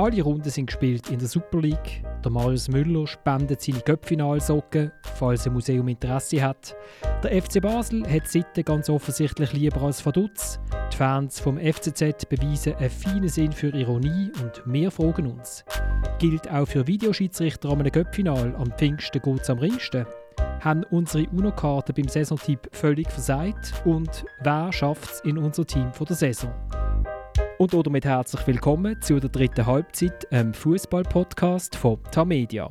Alle Runden sind gespielt in der Super League. Der Marius Müller spendet seine Köpfinalsocken, falls ein Museum Interesse hat. Der FC Basel hat Sitten ganz offensichtlich lieber als Vaduz. Die Fans vom FCZ beweisen einen feinen Sinn für Ironie und wir fragen uns. Gilt auch für Videoschiedsrichter an einem am Pfingsten geht am ringsten? Haben unsere UNO-Karten beim Saisontyp völlig versagt? Und wer schafft es in unser Team von der Saison? Und damit herzlich willkommen zu der dritten Halbzeit, einem Fußball-Podcast von Tamedia.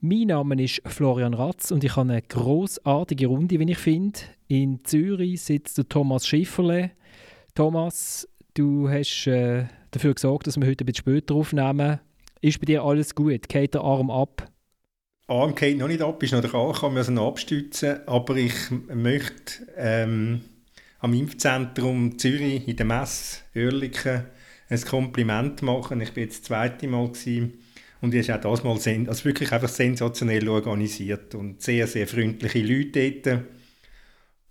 Mein Name ist Florian Ratz und ich habe eine großartige Runde, wie ich finde. In Zürich sitzt der Thomas Schifferle. Thomas, du hast äh, dafür gesorgt, dass wir heute ein bisschen später aufnehmen. Ist bei dir alles gut? Geht der Arm ab? Arm geht noch nicht ab, ist noch dran, kann man also noch abstützen. Aber ich möchte ähm, am Impfzentrum Zürich in der Messe Oerlikon ein Kompliment machen. Ich bin jetzt das zweite Mal gewesen. und es ist auch das Mal also wirklich einfach sensationell organisiert und sehr, sehr freundliche Leute dort.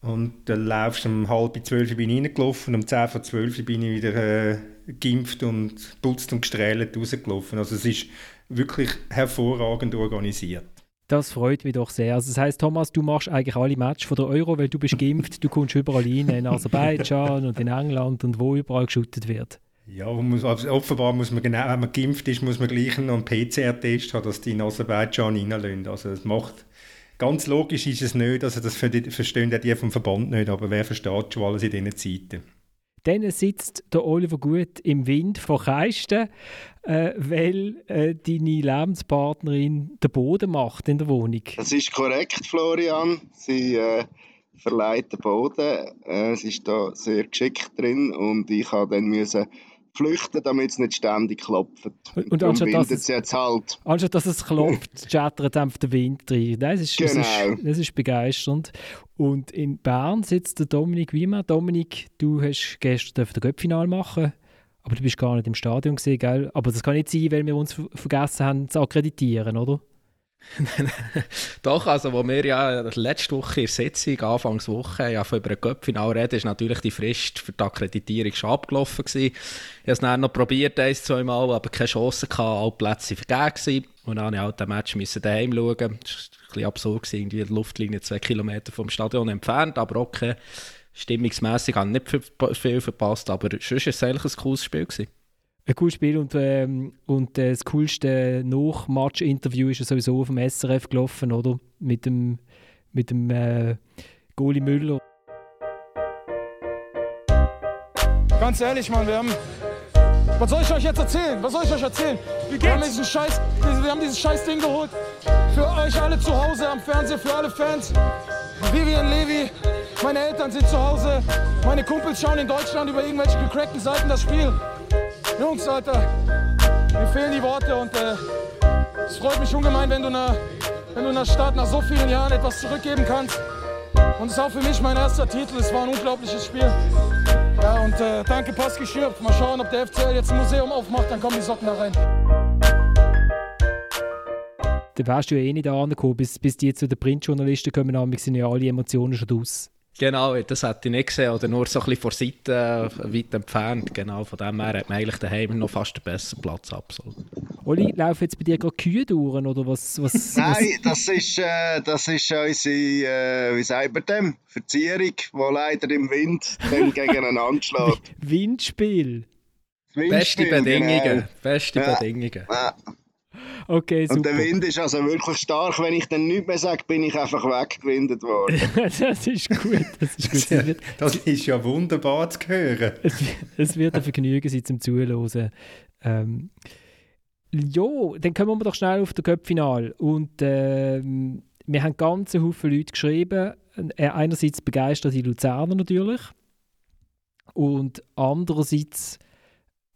Und dann laufst du um halb zwölf bin ich reingelaufen und um zehn vor zwölf bin ich wieder äh, geimpft und putzt und gestrahlt rausgelaufen. Also es ist wirklich hervorragend organisiert. Das freut mich doch sehr. Also das heißt, Thomas, du machst eigentlich alle Matches von der Euro, weil du bist geimpft, du kommst überall rein, in Aserbaidschan und in England und wo überall geschüttet wird. Ja, muss, also offenbar muss man genau, wenn man geimpft ist, muss man gleich noch einen PCR-Test haben, dass die in Aserbaidschan reinlassen. Also das macht, ganz logisch ist es nicht, also das verstehen die vom Verband nicht, aber wer versteht schon alles in diesen Zeiten. Dann sitzt der Oliver Gut im Wind vor Keisten, äh, weil äh, deine Lebenspartnerin den Boden macht in der Wohnung. Das ist korrekt, Florian. Sie äh, verleiht den Boden. Äh, sie ist da sehr geschickt drin und ich habe dann müssen flüchten, damit es nicht ständig klopft. Und, und anstatt, dass es, jetzt halt. anstatt dass es klopft, chattert einfach der Wind rein. Das ist, genau. das, ist, das ist begeisternd. Und in Bern sitzt der Dominik Wiemer. Dominik, du hast gestern das Göppfinal machen aber du bist gar nicht im Stadion gesehen, gell? Aber das kann nicht sein, weil wir uns vergessen haben zu akkreditieren, oder? Doch, also wo wir ja letzte Woche in der Sitzung, Anfangswoche, ja von über ein Köpfinal reden, ist natürlich die Frist für die Akkreditierung schon abgelaufen gewesen. Ich habe es dann noch probiert, ein, zwei Mal, aber keine Chance gehabt, alle Plätze vergeben gewesen. Und dann musste ich halt den Match müssen daheim schauen. Das war ein bisschen absurd, gewesen, irgendwie die Luftlinie zwei Kilometer vom Stadion entfernt, aber okay, stimmungsmässig habe ich nicht viel verpasst, aber sonst war es eigentlich ein cooles Spiel. Gewesen ein cooles Spiel und, ähm, und äh, das coolste Nach-Match-Interview ist ja sowieso auf dem SRF gelaufen, oder? Mit dem, mit dem äh, Goli Müller. Ganz ehrlich, Mann, wir haben. Was soll ich euch jetzt erzählen? Was soll ich euch erzählen? Wir haben, diesen Scheiß, wir haben dieses scheiß Ding geholt. Für euch alle zu Hause am Fernseher, für alle Fans. Vivian Levi, meine Eltern sind zu Hause. Meine Kumpels schauen in Deutschland über irgendwelche gecrackten Seiten das Spiel. Jungs, Alter, mir fehlen die Worte und äh, es freut mich ungemein, wenn du, einer, Stadt nach so vielen Jahren etwas zurückgeben kannst. Und es ist auch für mich mein erster Titel. Es war ein unglaubliches Spiel. Ja, und äh, danke, Pass geschirrt. Mal schauen, ob der FCL jetzt ein Museum aufmacht, dann kommen die Socken da rein. Da wärst du ja eh nicht angekommen, bis, bis die zu den Printjournalisten kommen, sind ja alle Emotionen schon aus. Genau, das hätte ich nicht gesehen oder nur so ein bisschen vor Seite, äh, weit entfernt. Genau, von dem her hat man eigentlich daheim noch fast den besseren Platz ab. So. Oli, laufen jetzt bei dir gerade Kühe durch oder was? was Nein, was? Das, ist, äh, das ist unsere, äh, wie sagt man dem, Verzierung, die leider im Wind dann gegeneinander schlägt. Windspiel. Windspiel. Beste Bedingungen. Genau. Beste ja. Bedingungen. Ja. Okay, super. Und der Wind ist also wirklich stark. Wenn ich dann nichts mehr sage, bin ich einfach weggewindet worden. das ist gut. Das ist, gut. das ist ja wunderbar zu hören. Es, es wird ein Vergnügen sein zum Zuhören. Ähm, ja, dann kommen wir doch schnell auf das Köpfinal. Und ähm, wir haben ganz Haufen Leute geschrieben. Äh, einerseits begeisterte Luzerner natürlich. Und andererseits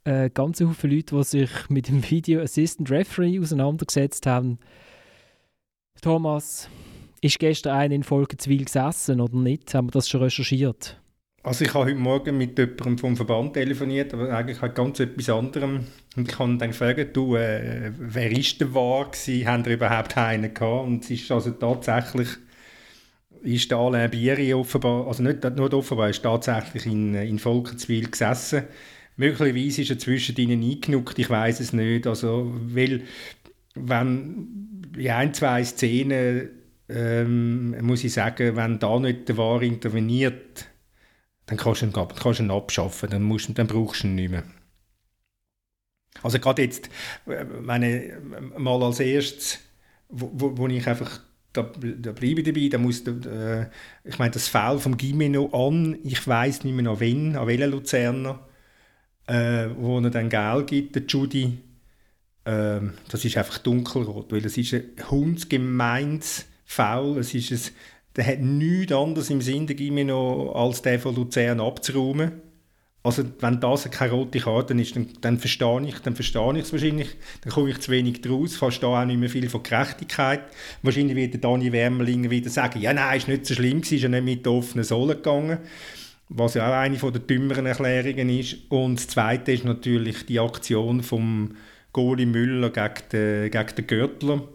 äh, ganz viele Leute, die sich mit dem Video Assistant Referee auseinandergesetzt haben. Thomas, ist gestern einer in Volkenswil gesessen oder nicht? Haben wir das schon recherchiert? Also ich habe heute Morgen mit jemandem vom Verband telefoniert, aber eigentlich halt ganz etwas anderem. Und ich habe dann gefragt, du, äh, wer ist der wahr gewesen? Haben wir überhaupt einen gehabt? Und es ist also tatsächlich, ist der Alain Bieri offenbar, also nicht nur offenbar, ist tatsächlich in, in Volkenswil gesessen möglicherweise ist er zwischen ihnen eingenuckt, ich weiß es nicht. Also, weil, wenn in ein, zwei Szenen, ähm, muss ich sagen, wenn da nicht der War interveniert, dann kannst du ihn, kannst du ihn abschaffen, dann, musst, dann brauchst du ihn nicht mehr. Also gerade jetzt, meine, mal als erstes, wo, wo, wo ich einfach da, da bleibe ich dabei, da muss, äh, ich meine, das Foul vom Gimeno an, ich weiß nicht mehr an wen, an welchen Luzerner, äh, wo er dann Geld gibt, der Judy, äh, das ist einfach dunkelrot, weil es ist ein hundsgemeins Foul, es ist ein, der hat nichts anderes im Sinn, der Gimeno, als der von Luzern abzuräumen also wenn das keine rote Karte ist, dann, dann verstehe ich dann verstehe es wahrscheinlich. Dann komme ich zu wenig draus, verstehe auch nicht mehr viel von Gerechtigkeit. Wahrscheinlich wird der Dani Wärmlinger wieder sagen, ja nein, ist nicht so schlimm ist ja nicht mit offenen Sohlen gegangen. Was ja auch eine der dümmeren Erklärungen ist. Und das Zweite ist natürlich die Aktion vom Goli Müller gegen den, gegen den Görtler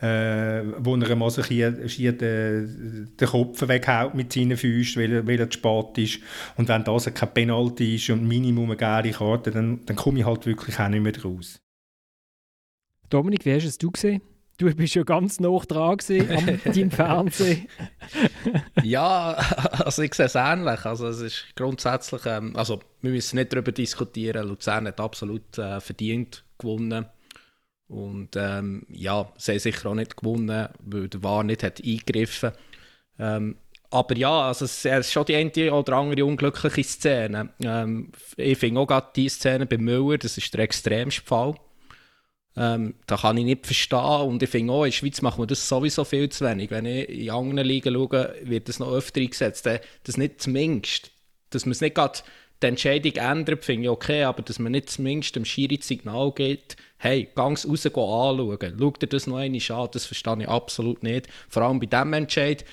äh, wo er mal sich hier, hier den, den Kopf weghaut mit seinen Füßen, weil, weil er zu spät ist. Und wenn das kein Penalty ist und Minimum eine gelbe Karte, dann, dann komme ich halt wirklich auch nicht mehr raus. Dominik, wie hast es du gesehen? Du bist ja ganz nah dran am deinem Fernsehen. ja, also ich sehe es ähnlich. Also es ist grundsätzlich, ähm, also wir müssen nicht darüber diskutieren, Luzern hat absolut äh, verdient gewonnen. Und ähm, ja, sie haben sicher auch nicht gewonnen, weil der VAR nicht hat eingegriffen ähm, aber ja, also es ist schon die eine oder andere unglückliche Szene. Ähm, ich finde auch gerade die Szene bei Müller, das ist der extremste Fall. Ähm, da kann ich nicht verstehen. Und ich finde auch, in der Schweiz macht man das sowieso viel zu wenig. Wenn ich in anderen Ligen schaue, wird das noch öfter eingesetzt. Das nicht zumindest, dass man es nicht gerade die Entscheidung ändert, finde ich okay, aber dass man nicht zumindest dem Schiri Signal gibt, hey, ganz raus anschauen, schau dir das noch einmal an, das verstehe ich absolut nicht. Vor allem bei diesem Entscheid.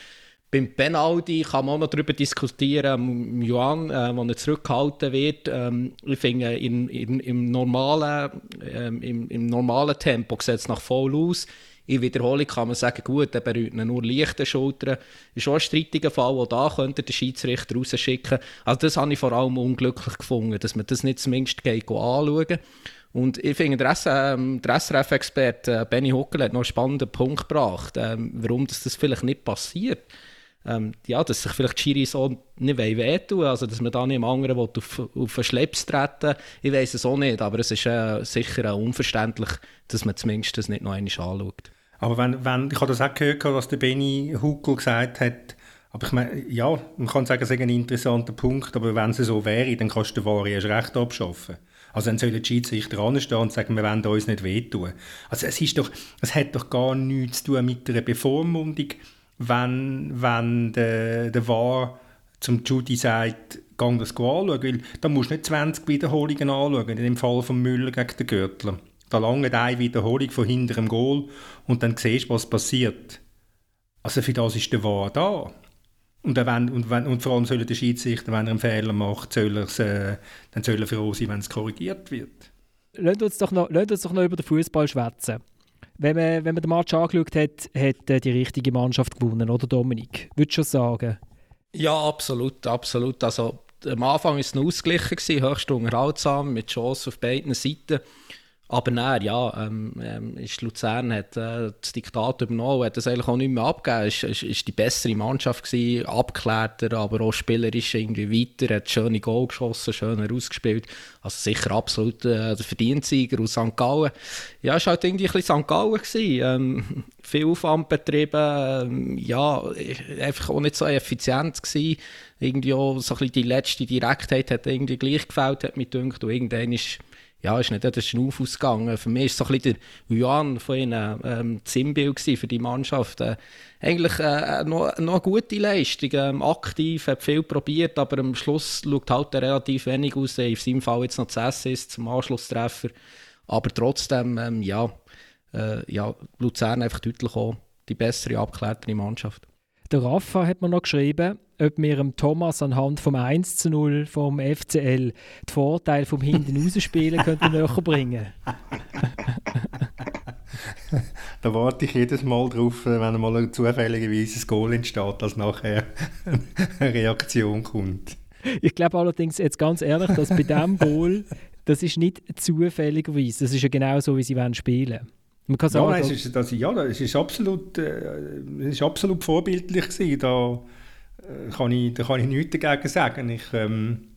Beim Penalty kann man auch noch darüber diskutieren, Juan, äh, wo er zurückgehalten wird. Ähm, ich finde, in, in, im, normalen, ähm, im, im normalen Tempo sieht es nach voll aus. In Wiederholung kann man sagen, gut, er berührt nur leichte Schultern. Ist auch ein streitiger Fall, wo da könnte der Schiedsrichter rausschicken. Also das habe ich vor allem unglücklich gefunden, dass man das nicht zumindest anschauen. Und ich finde, der, ähm, der SRF-Experte äh, Benny Huckel hat noch einen spannenden Punkt gebracht, ähm, warum das, das vielleicht nicht passiert. Ähm, ja, dass sich vielleicht die Schiris so nicht wehtun also dass man da nicht im anderen auf, auf einen Schleps treten Ich weiß es auch nicht, aber es ist äh, sicher äh, unverständlich, dass man zumindest das nicht noch einmal anschaut. Aber wenn, wenn, ich habe das auch gehört, was der Benny Huckel gesagt hat, aber ich meine, ja, man kann sagen, es ist ein interessanter Punkt, aber wenn es so wäre, dann kannst du den Ware erst recht abschaffen. Also dann sollen die Schiedsrichter anstehen und sagen, wir wollen uns nicht wehtun. Also es, ist doch, es hat doch gar nichts zu tun mit einer Bevormundung, wenn, wenn der, der War zum Judy sagt, gang das anschauen, weil da musst du nicht 20 Wiederholungen anschauen, in dem Fall von Müller gegen den Gürtler. Da lange eine Wiederholung von hinterem Goal und dann siehst du, was passiert. Also für das ist der Wahr da. Und, wenn, und, wenn, und vor allem soll der Schiedsrichter, wenn er einen Fehler macht, soll äh, dann soll er froh sein, wenn es korrigiert wird. Lasst uns uns doch noch über den Fußball schwätzen. Wenn man, wenn man den Match angeschaut hat, hat äh, die richtige Mannschaft gewonnen, oder Dominik? Würdest du schon sagen? Ja, absolut, absolut. Also, am Anfang war es ausgeglichen, höchst unterhaltsam, mit Chancen auf beiden Seiten. Aber nein, ja, ähm, ähm, ist Luzern hat äh, das Diktat übernommen, hat das eigentlich auch nicht mehr abgegeben. Es ist, ist, die bessere Mannschaft gewesen, abgeklärter, aber auch spielerisch irgendwie weiter, hat schöne Goal geschossen, schön herausgespielt. Also sicher absolut äh, der Verdienstsieger aus St. Gallen. Ja, es war halt irgendwie ein bisschen St. Gallen gewesen. Ähm, viel Aufwand betrieben, ähm, ja, einfach auch nicht so effizient gewesen. Irgendwie auch so ein bisschen die letzte Direktheit hat irgendwie gleich gefällt, hat mir gedacht. Und irgendwann ist ja, ist nicht der Schnuff ausgegangen. Für mich ist so ein bisschen der Juan von ihnen ähm, Sinnbild für die Mannschaft. Äh, eigentlich äh, noch, noch eine gute Leistung, ähm, aktiv, hat viel probiert, aber am Schluss schaut halt relativ wenig aus. In seinem Fall jetzt noch das Assist zum Anschlusstreffer. Aber trotzdem, ähm, ja, äh, ja, Luzern einfach deutlich auch die bessere, abgeklärtere Mannschaft. Der Rafa hat mir noch geschrieben, ob wir dem Thomas anhand vom 1 zu 0 vom FCL die Vorteile vom Hinten rausspielen könnten näher bringen. da warte ich jedes Mal drauf, äh, wenn mal zufälligerweise ein Goal entsteht, dass nachher eine Reaktion kommt. Ich glaube allerdings, jetzt ganz ehrlich, dass bei diesem Goal, das ist nicht zufälligerweise, das ist ja genau so, wie sie wollen spielen Man kann sagen, ja, es ist, das, ja, es ist absolut, äh, es ist absolut vorbildlich gewesen. Da, kann ich, da kann ich nichts dagegen sagen. Ich, ähm,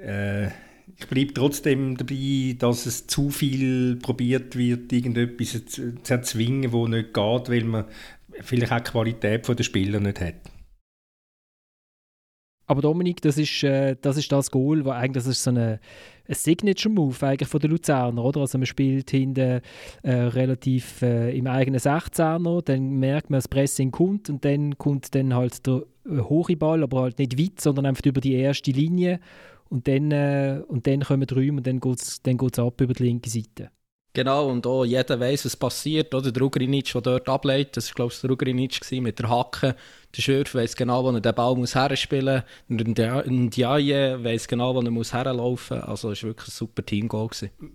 äh, ich bleibe trotzdem dabei, dass es zu viel probiert wird, irgendetwas zu, zu erzwingen, wo nicht geht, weil man vielleicht auch die Qualität der Spieler nicht hat. Aber Dominik, das ist, äh, das ist das Goal, wo eigentlich das ist so eine, ein Signature-Move eigentlich von den Luzerner, oder? Also man spielt hinten äh, relativ äh, im eigenen 16er, dann merkt man, das Pressing kommt und dann kommt dann halt der äh, hohe Ball, aber halt nicht weit, sondern einfach über die erste Linie und dann, äh, und dann kommen die Räume und dann geht es dann geht's ab über die linke Seite. Genau, und auch jeder weiß, was passiert. Oder? Der Ugrinic, der dort ableitet, das war, glaube ich, der Ugrinic mit der Hacke. Der Schürf weiß genau, wo er den Ball muss herspielen muss. Der Ndiaye weiß genau, wo er muss herlaufen muss. Also, es war wirklich ein super Team-Goal.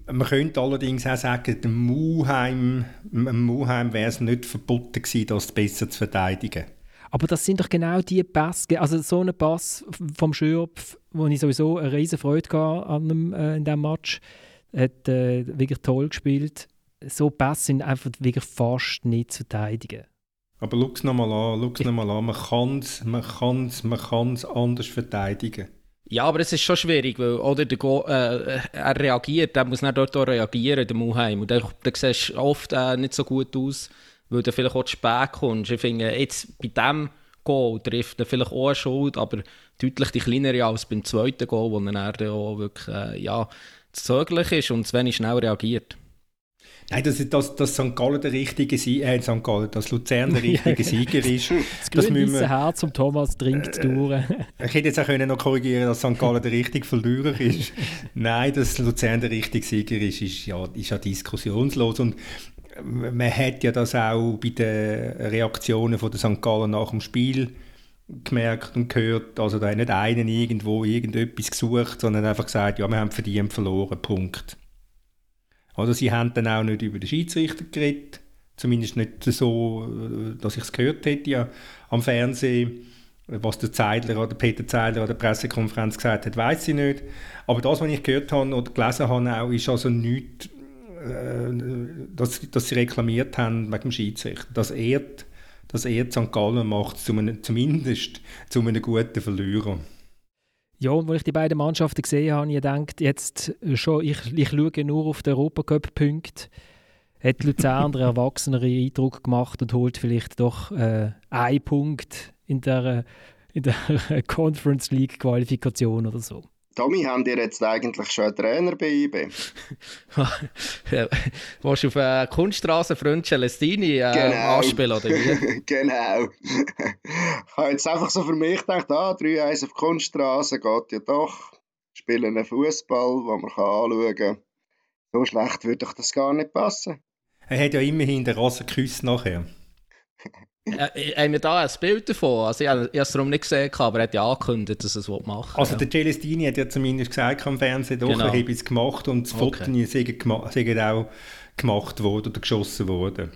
Man könnte allerdings auch sagen, dem Muheim, Muheim wäre es nicht verboten gewesen, das besser zu verteidigen. Aber das sind doch genau die Pässe, also so ein Pass vom Schürpf, wo ich sowieso eine riesige Freude hatte an dem, äh, in diesem Match hatte hat äh, wirklich toll gespielt. So Pässe sind einfach wirklich fast nicht zu verteidigen. Aber schau es nochmal an, schau es nochmal an. Man kann es man kann's, man kann's anders verteidigen. Ja, aber es ist schon schwierig, weil oder der Go, äh, er reagiert, er muss nicht dort auch reagieren, der Muheim. Und dann, dann siehst du oft äh, nicht so gut aus, weil du vielleicht auch zu spät kommst. Ich finde, jetzt bei diesem Goal trifft er vielleicht auch eine Schuld, aber deutlich die kleinere als beim zweiten Goal, wo er dann auch wirklich, äh, ja, zögerlich ist und zu wenig schnell reagiert. Nein, dass, dass, dass St. Gallen der richtige Sieger, äh, St. Gallen, dass Luzern der richtige Sieger ist. Das grüne Herz zum Thomas trinkt äh, durch. ich hätte jetzt auch können noch korrigieren dass St. Gallen der richtige Verlierer ist. Nein, dass Luzern der richtige Sieger ist, ist ja, ist ja diskussionslos. Und man hat ja das auch bei den Reaktionen von der St. Gallen nach dem Spiel gemerkt und gehört. Also da hat nicht einen irgendwo irgendetwas gesucht, sondern einfach gesagt, ja, wir haben verdient verloren, Punkt. Also sie haben dann auch nicht über den Schiedsrichter geredet, zumindest nicht so, dass ich es gehört hätte ja, am Fernsehen. Was der Zeidler oder Peter Zeidler an der Pressekonferenz gesagt hat, weiß ich nicht. Aber das, was ich gehört habe oder gelesen habe, auch, ist also nichts, äh, dass, dass sie reklamiert haben wegen dem Schiedsrichter. Dass er dass er St. Gallen macht, zumindest zu einem guten Verlierer. Ja, und als ich die beiden Mannschaften gesehen habe, habe ich gedacht, jetzt schon, ich, ich schaue nur auf den Europacup-Punkt. Hat Luzern einen erwachseneren Eindruck gemacht und holt vielleicht doch äh, einen Punkt in der, in der Conference League Qualifikation oder so. Tommy, haben ihr jetzt eigentlich schon einen Trainer bei IB? Willst du auf äh, Kunststraße Freund Celestini äh, genau. anspielen, oder wie? genau. ich habe jetzt einfach so für mich gedacht, ah, 3-1 auf Kunststraße geht ja doch. Spielen einen Fußball, den man anschauen kann. So schlecht würde doch das gar nicht passen. Er hat ja immerhin den Rasen geküsst nachher. Äh, haben wir da ein Bild davon? Also ich, habe es darum nicht gesehen, aber er hat ja angekündigt, dass er es machen will. Also der Celestini hat ja zumindest gesagt am Fernsehen, doch, genau. er habe es gemacht und das okay. Foto sei auch gemacht worden oder geschossen worden.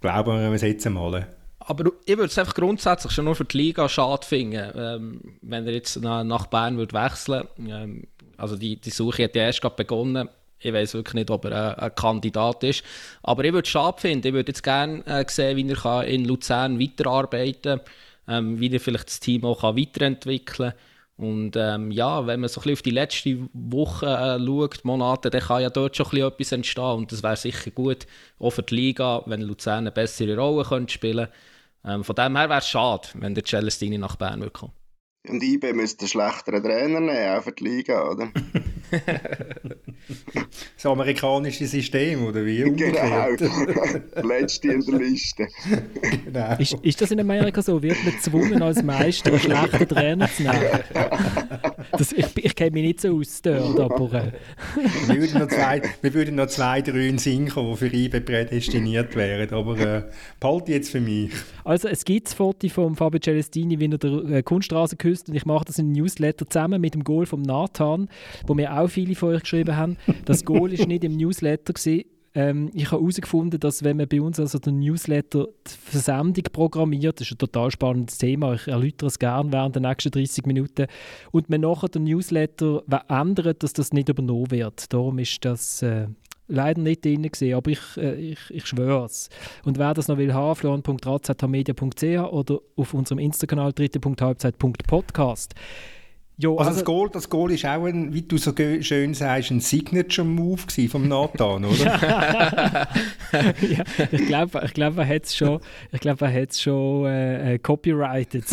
Glauben wir es jetzt einmal. Aber ich würde es einfach grundsätzlich schon nur für die Liga schade finden, ähm, wenn er jetzt nach, nach Bern würde wechseln würde. Ähm, also die, die Suche hat ja erst gerade begonnen ich weiß wirklich nicht, ob er ein, Kandidat ist. Aber ich würde es schade finden. Ich würde jetzt gerne äh, sehen, wie er in Luzern weiterarbeiten kann, ähm, wie er vielleicht das Team auch kann weiterentwickeln kann. Und ähm, ja, wenn man so ein bisschen auf die letzte Woche äh, schaut, Monate, dann kann ja dort schon ein etwas entstehen. Und das wäre sicher gut, auch für die Liga, wenn Luzern eine bessere Rolle könnte spielen könnte. Ähm, von dem her wäre es schade, wenn der Celestini nach Bern würde kommen. Und IB müsste einen schlechteren Trainer nehmen, auch für die Liga, oder? das amerikanische System, oder wie? Genau, letzte in der Liste. genau. ist, ist das in Amerika so? Wird man gezwungen, als Meister einen schlechten Trainer zu nehmen? Das, ich ich kenne mich nicht so aus dort, aber... Äh. wir, würden noch zwei, wir würden noch zwei, drei in Sinn kommen, die für IB prädestiniert wären, aber äh, behalte jetzt für mich. Also es gibt das Foto von Fabio Celestini, wie er der äh, Kunststraße geküsst und ich mache das in einem Newsletter zusammen mit dem Goal von Nathan, wo mir auch viele von euch geschrieben haben. Das Goal ist nicht im Newsletter gewesen, Ähm, ich habe herausgefunden, dass wenn man bei uns also den Newsletter die Versendung programmiert, das ist ein total spannendes Thema, ich erläutere es gerne während der nächsten 30 Minuten, und man nachher den Newsletter ändert, dass das nicht übernommen wird. Darum ist das äh, leider nicht drin gesehen, aber ich, äh, ich, ich schwöre es. Und wer das noch will haben, florian.razmedia.ch oder auf unserem Instagram dritte.halbzeit.podcast. Jo, also, also, das, Goal, das Goal ist auch, ein, wie du so schön sagst, ein Signature-Move vom Nathan, oder? ja, ich glaube, ich glaub, er hat es schon, ich glaub, er hat's schon äh, äh copyrighted.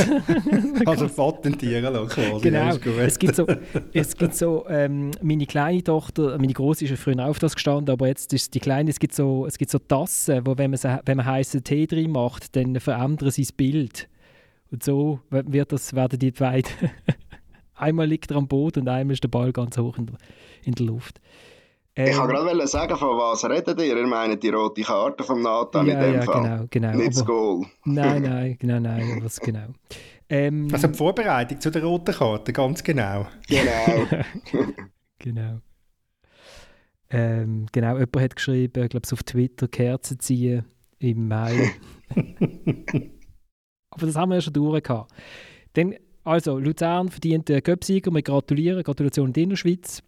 also patentieren lassen quasi. Genau. Es gibt so, es gibt so ähm, meine kleine Tochter, meine Große ist ja früher auf das gestanden, aber jetzt ist die Kleine, es gibt so, es gibt so Tassen, wo wenn man, wenn man heißen Tee drin macht, dann verändern sie das Bild. Und so wird das, werden die beiden Einmal liegt er am Boden und einmal ist der Ball ganz hoch in der, in der Luft. Ähm, ich wollte gerade sagen, von was redet ihr? Ihr meint die rote Karte vom Nathan ja, in dem ja, Fall? genau, genau. Nicht das Goal. Nein, nein, genau, nein, was genau. Ähm, also die Vorbereitung zu der roten Karte, ganz genau. Genau. genau. Ähm, genau, jemand hat geschrieben, ich glaube, auf Twitter Kerzen ziehen im Mai. Aber das haben wir ja schon durch. Dann also, Luzern verdient den Göpsieger. Wir gratulieren. Gratulation in der Innerschweiz.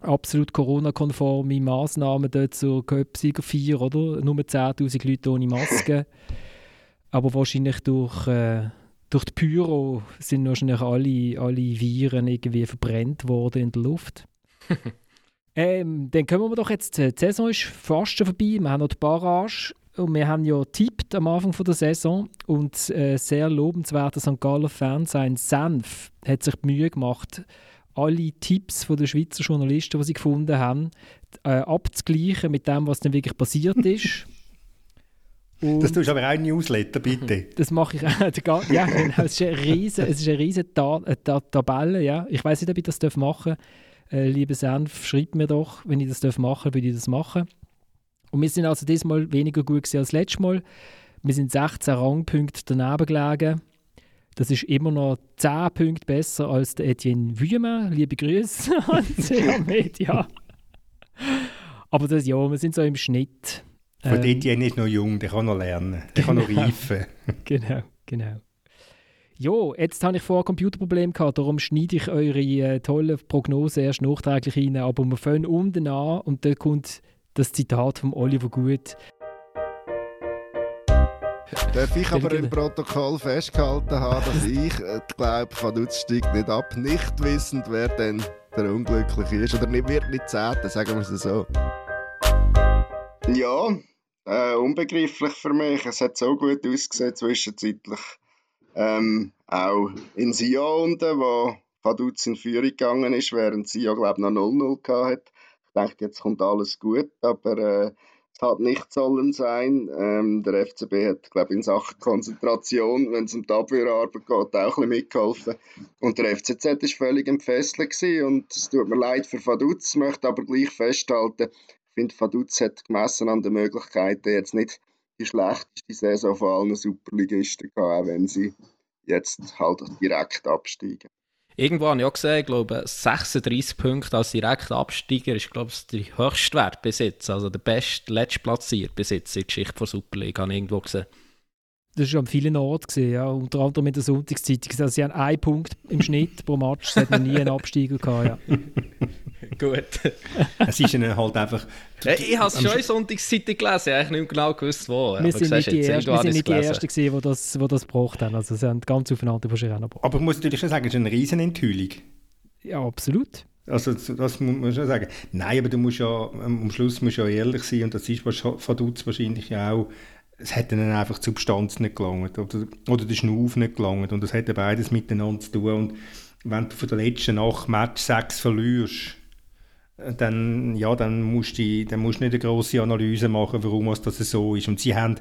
Absolut Corona-konforme Massnahmen dort zur Göpsieger 4, oder? Nur 10.000 Leute ohne Maske. Aber wahrscheinlich durch, äh, durch die Pyro sind wahrscheinlich alle, alle Viren irgendwie verbrennt worden in der Luft. ähm, dann kommen wir doch jetzt, die Saison ist fast schon vorbei. Wir haben noch die Barrage und wir haben ja tippt am Anfang von der Saison und äh, sehr lobenswerter St. Galler Fan, sein Senf, hat sich die Mühe gemacht, alle Tipps von den Schweizer Journalisten, die sie gefunden haben, äh, abzugleichen mit dem, was dann wirklich passiert ist. Und das tust du aber auch ein Newsletter, bitte. Das mache ich auch. ja, genau. Es ist eine riesige, es ist eine riesige Ta äh, Ta Tabelle. Ja. Ich weiß nicht, ob ich das machen darf. Äh, liebe Senf, schreib mir doch, wenn ich das machen darf, würde ich das machen. Und wir sind also diesmal weniger gut als letztes Mal. Wir sind 16 Rangpunkte daneben gelegen. Das ist immer noch 10 Punkte besser als der Etienne Vuillemin. Liebe Grüße an CA Media. Aber das, ja, wir sind so im Schnitt. Von ähm, Etienne ist noch jung, der kann noch lernen, der genau. kann noch reifen. genau, genau. Jo, jetzt habe ich vorher ein Computerproblem gehabt, darum schneide ich eure äh, tolle Prognose erst nachträglich rein. Aber wir fangen unten an und da kommt das Zitat von Oliver Gut. Darf ich aber im Protokoll festgehalten haben, dass ich äh, glaube, Vaduz steigt nicht ab, nicht wissend, wer denn der Unglückliche ist. Oder nicht, wird nicht Zehnte, sagen wir es so. Ja, äh, unbegreiflich für mich. Es hat so gut ausgesehen zwischenzeitlich. Ähm, auch in Sion unten, wo Vaduz in Führung gegangen ist, während Sion, glaube ich, noch 0-0 hatte dachte, jetzt kommt alles gut, aber äh, es hat nicht sollen sein. Ähm, der FCB hat, glaube ich, in Sachen Konzentration, wenn es um die Abwehrarbeit geht, auch ein bisschen mitgeholfen. Und der FCZ war völlig entfesselt und es tut mir leid für Vaduz, möchte aber gleich festhalten, ich finde, Vaduz hat gemessen an den Möglichkeiten jetzt nicht die schlechteste Saison von allen Superligisten gehabt, auch wenn sie jetzt halt direkt absteigen. Irgendwo habe ich auch gesehen, ich glaube, 36 Punkte als direkter Absteiger ist, glaube ich, der höchste Wert bis jetzt. Also der beste, letztplatziert bis jetzt in der Geschichte der Superliga, habe ich irgendwo gesehen. Das war an vielen Orten, gesehen, ja. unter anderem in der Sonntagszeitung. Also sie haben einen Punkt im Schnitt pro Match, es hat noch nie einen Absteiger gehabt. Ja. Gut. es ist ihnen halt einfach... Ja, ich habe es schon in Sonntagszeitung gelesen, ich habe nicht genau gewusst, wo. Wir sind nicht die, erst, wir sind nicht die Ersten, die das, die das gebraucht haben. Also sie haben ganz aufeinander wahrscheinlich auch Aber ich muss natürlich schon sagen, es ist eine riesen Enthüllung. Ja, absolut. Also das muss man schon sagen. Nein, aber du musst ja, am Schluss musst du ja ehrlich sein und das ist von Dutz wahrscheinlich ja auch es hat ihnen einfach die Substanz nicht gelangt oder, oder der Schnuff nicht gelangt und das hat ja beides miteinander zu tun und wenn du von der letzten Nacht Match 6 verlierst, dann, ja, dann musst du, dann musst nicht eine grosse Analyse machen, warum das so ist. Und sie haben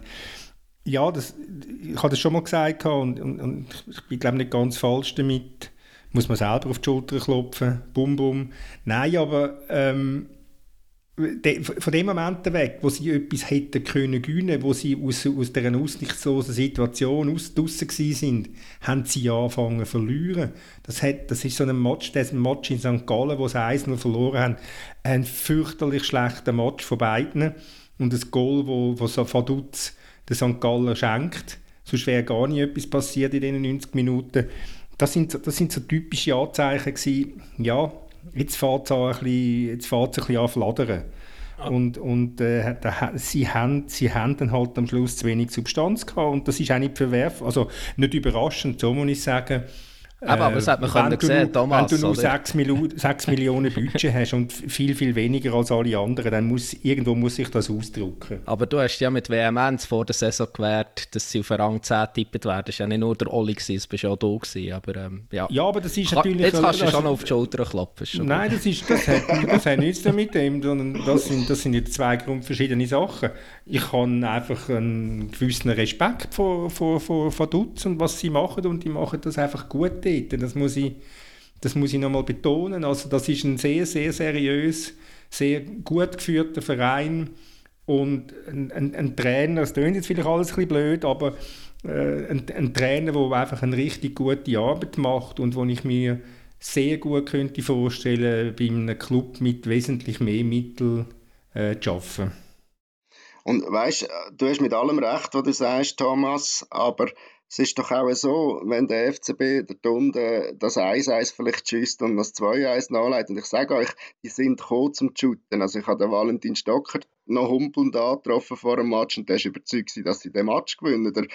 ja, das, ich habe das schon mal gesagt und, und, und ich bin glaube nicht ganz falsch damit, muss man selber auf die Schulter klopfen, bum bum. Nein, aber ähm, von dem Moment weg, wo sie etwas hätten können gewinnen, wo sie aus, aus dieser aussichtslosen Situation aus, draussen sind, haben sie angefangen zu verlieren. Das, hat, das ist so ein Match, das Match in St. Gallen, wo sie 1 verloren haben, ein fürchterlich schlechter Match von beiden und das Goal, wo, wo so Vaduz den St. Galler schenkt, sonst wäre gar nicht etwas passiert in diesen 90 Minuten. Das sind, das sind so typische Anzeichen gewesen, ja, jetzt fährt es ein bisschen, jetzt fährt's ein bisschen an fladern. Ah. Und, und äh, da, sie, haben, sie haben dann halt am Schluss zu wenig Substanz gehabt und das ist auch nicht verwerflich, also nicht überraschend, so muss ich sagen. Aber, aber das hat man äh, können sehen, Thomas. Wenn du nur 6, Milo 6 Millionen Budget hast und viel, viel weniger als alle anderen, dann muss irgendwo muss sich das ausdrücken. Aber du hast ja mit Vehemenz vor der Saison gewährt, dass sie auf Rang 10 tippet werden. Das war ja nicht nur der Olli, gewesen, das bist ja auch du. Aber, ähm, ja. ja, aber das ist natürlich... Jetzt kannst du schon auf die Schulter klopfen. Nein, das, ist, das, hat, das hat nichts damit sondern das sind, das sind jetzt zwei grundverschiedene Sachen. Ich habe einfach einen gewissen Respekt vor, vor, vor, vor Dutz und was sie machen und die machen das einfach gut dort. Das muss ich, das muss ich nochmal betonen. Also das ist ein sehr, sehr seriös, sehr gut geführter Verein und ein, ein, ein Trainer, das klingt jetzt vielleicht alles ein bisschen blöd, aber äh, ein, ein, Trainer, der einfach eine richtig gute Arbeit macht und wo ich mir sehr gut könnte vorstellen, bei einem Club mit wesentlich mehr Mitteln äh, zu arbeiten. Und weißt, du hast mit allem recht, was du sagst, Thomas, aber es ist doch auch so, wenn der FCB der Tunde das 1-1 vielleicht schießt und das 2-1 nachleitet. Und ich sage euch, die sind gekommen zum Shooten. Also ich habe den Valentin Stocker noch humpelnd angetroffen vor dem Match und der ist überzeugt, dass sie den Match gewinnen. Der,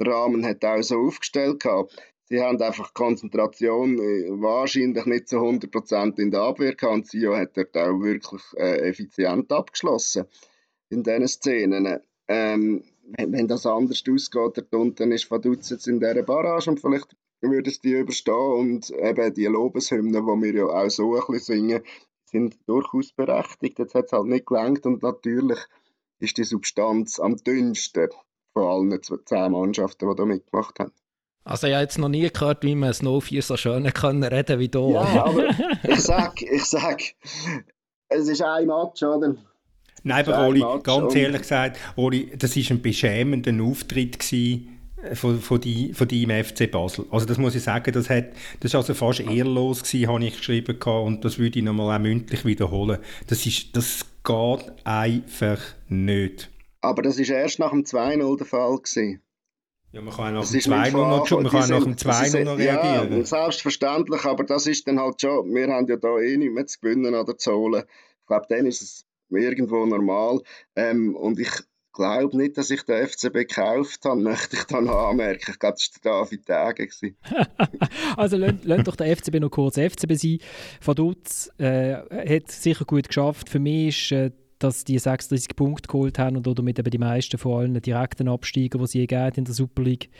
der Rahmen hat auch so aufgestellt gehabt. Sie haben einfach Konzentration äh, wahrscheinlich nicht zu 100% in der Abwehr gehabt und Sio hat dort auch wirklich äh, effizient abgeschlossen in diesen Szenen. Ähm, wenn, wenn das anders ausgeht, dann ist Vaduz jetzt in dieser Barrage und vielleicht würde es die überstehen und eben die Lobeshymnen, die wir ja auch so ein bisschen singen, sind durchaus berechtigt. Jetzt hat es halt nicht gelangt und natürlich ist die Substanz am dünnsten von allen zehn Mannschaften, die da mitgemacht haben. Also ich habe jetzt noch nie gehört, wie man No 4 so schön können reden wie du. Ja, aber ich sag, ich sag, es ist ein Match, oder? Nein, aber Oli, ganz ehrlich gesagt, Oli, das war ein beschämender Auftritt gewesen äh, von, von, die, von deinem FC Basel. Also das muss ich sagen, das, hat, das war also fast ehrlos gewesen, habe ich geschrieben gehabt, und das würde ich nochmal auch mündlich wiederholen. Das, ist, das geht einfach nicht. Aber das war erst nach dem 2-0 der Fall gewesen. Ja, man kann auch nach dem 2-0 noch, man kann nach dem 2 noch reagieren. Ja, selbstverständlich, aber das ist dann halt schon, wir haben ja da eh nichts mehr zu gewinnen oder zu holen. Ich glaube, dann ist es irgendwo normal. Ähm, und ich glaube nicht, dass ich den FCB gekauft habe, möchte ich dann anmerken. Ich glaube, das war der David Tage. also lasst doch der FCB noch kurz FCB sein. Vaduz äh, hat sicher gut geschafft. Für mich ist äh, dass die 36 Punkte geholt haben und damit eben die meisten von allen direkten Absteiger, die sie je in der Super League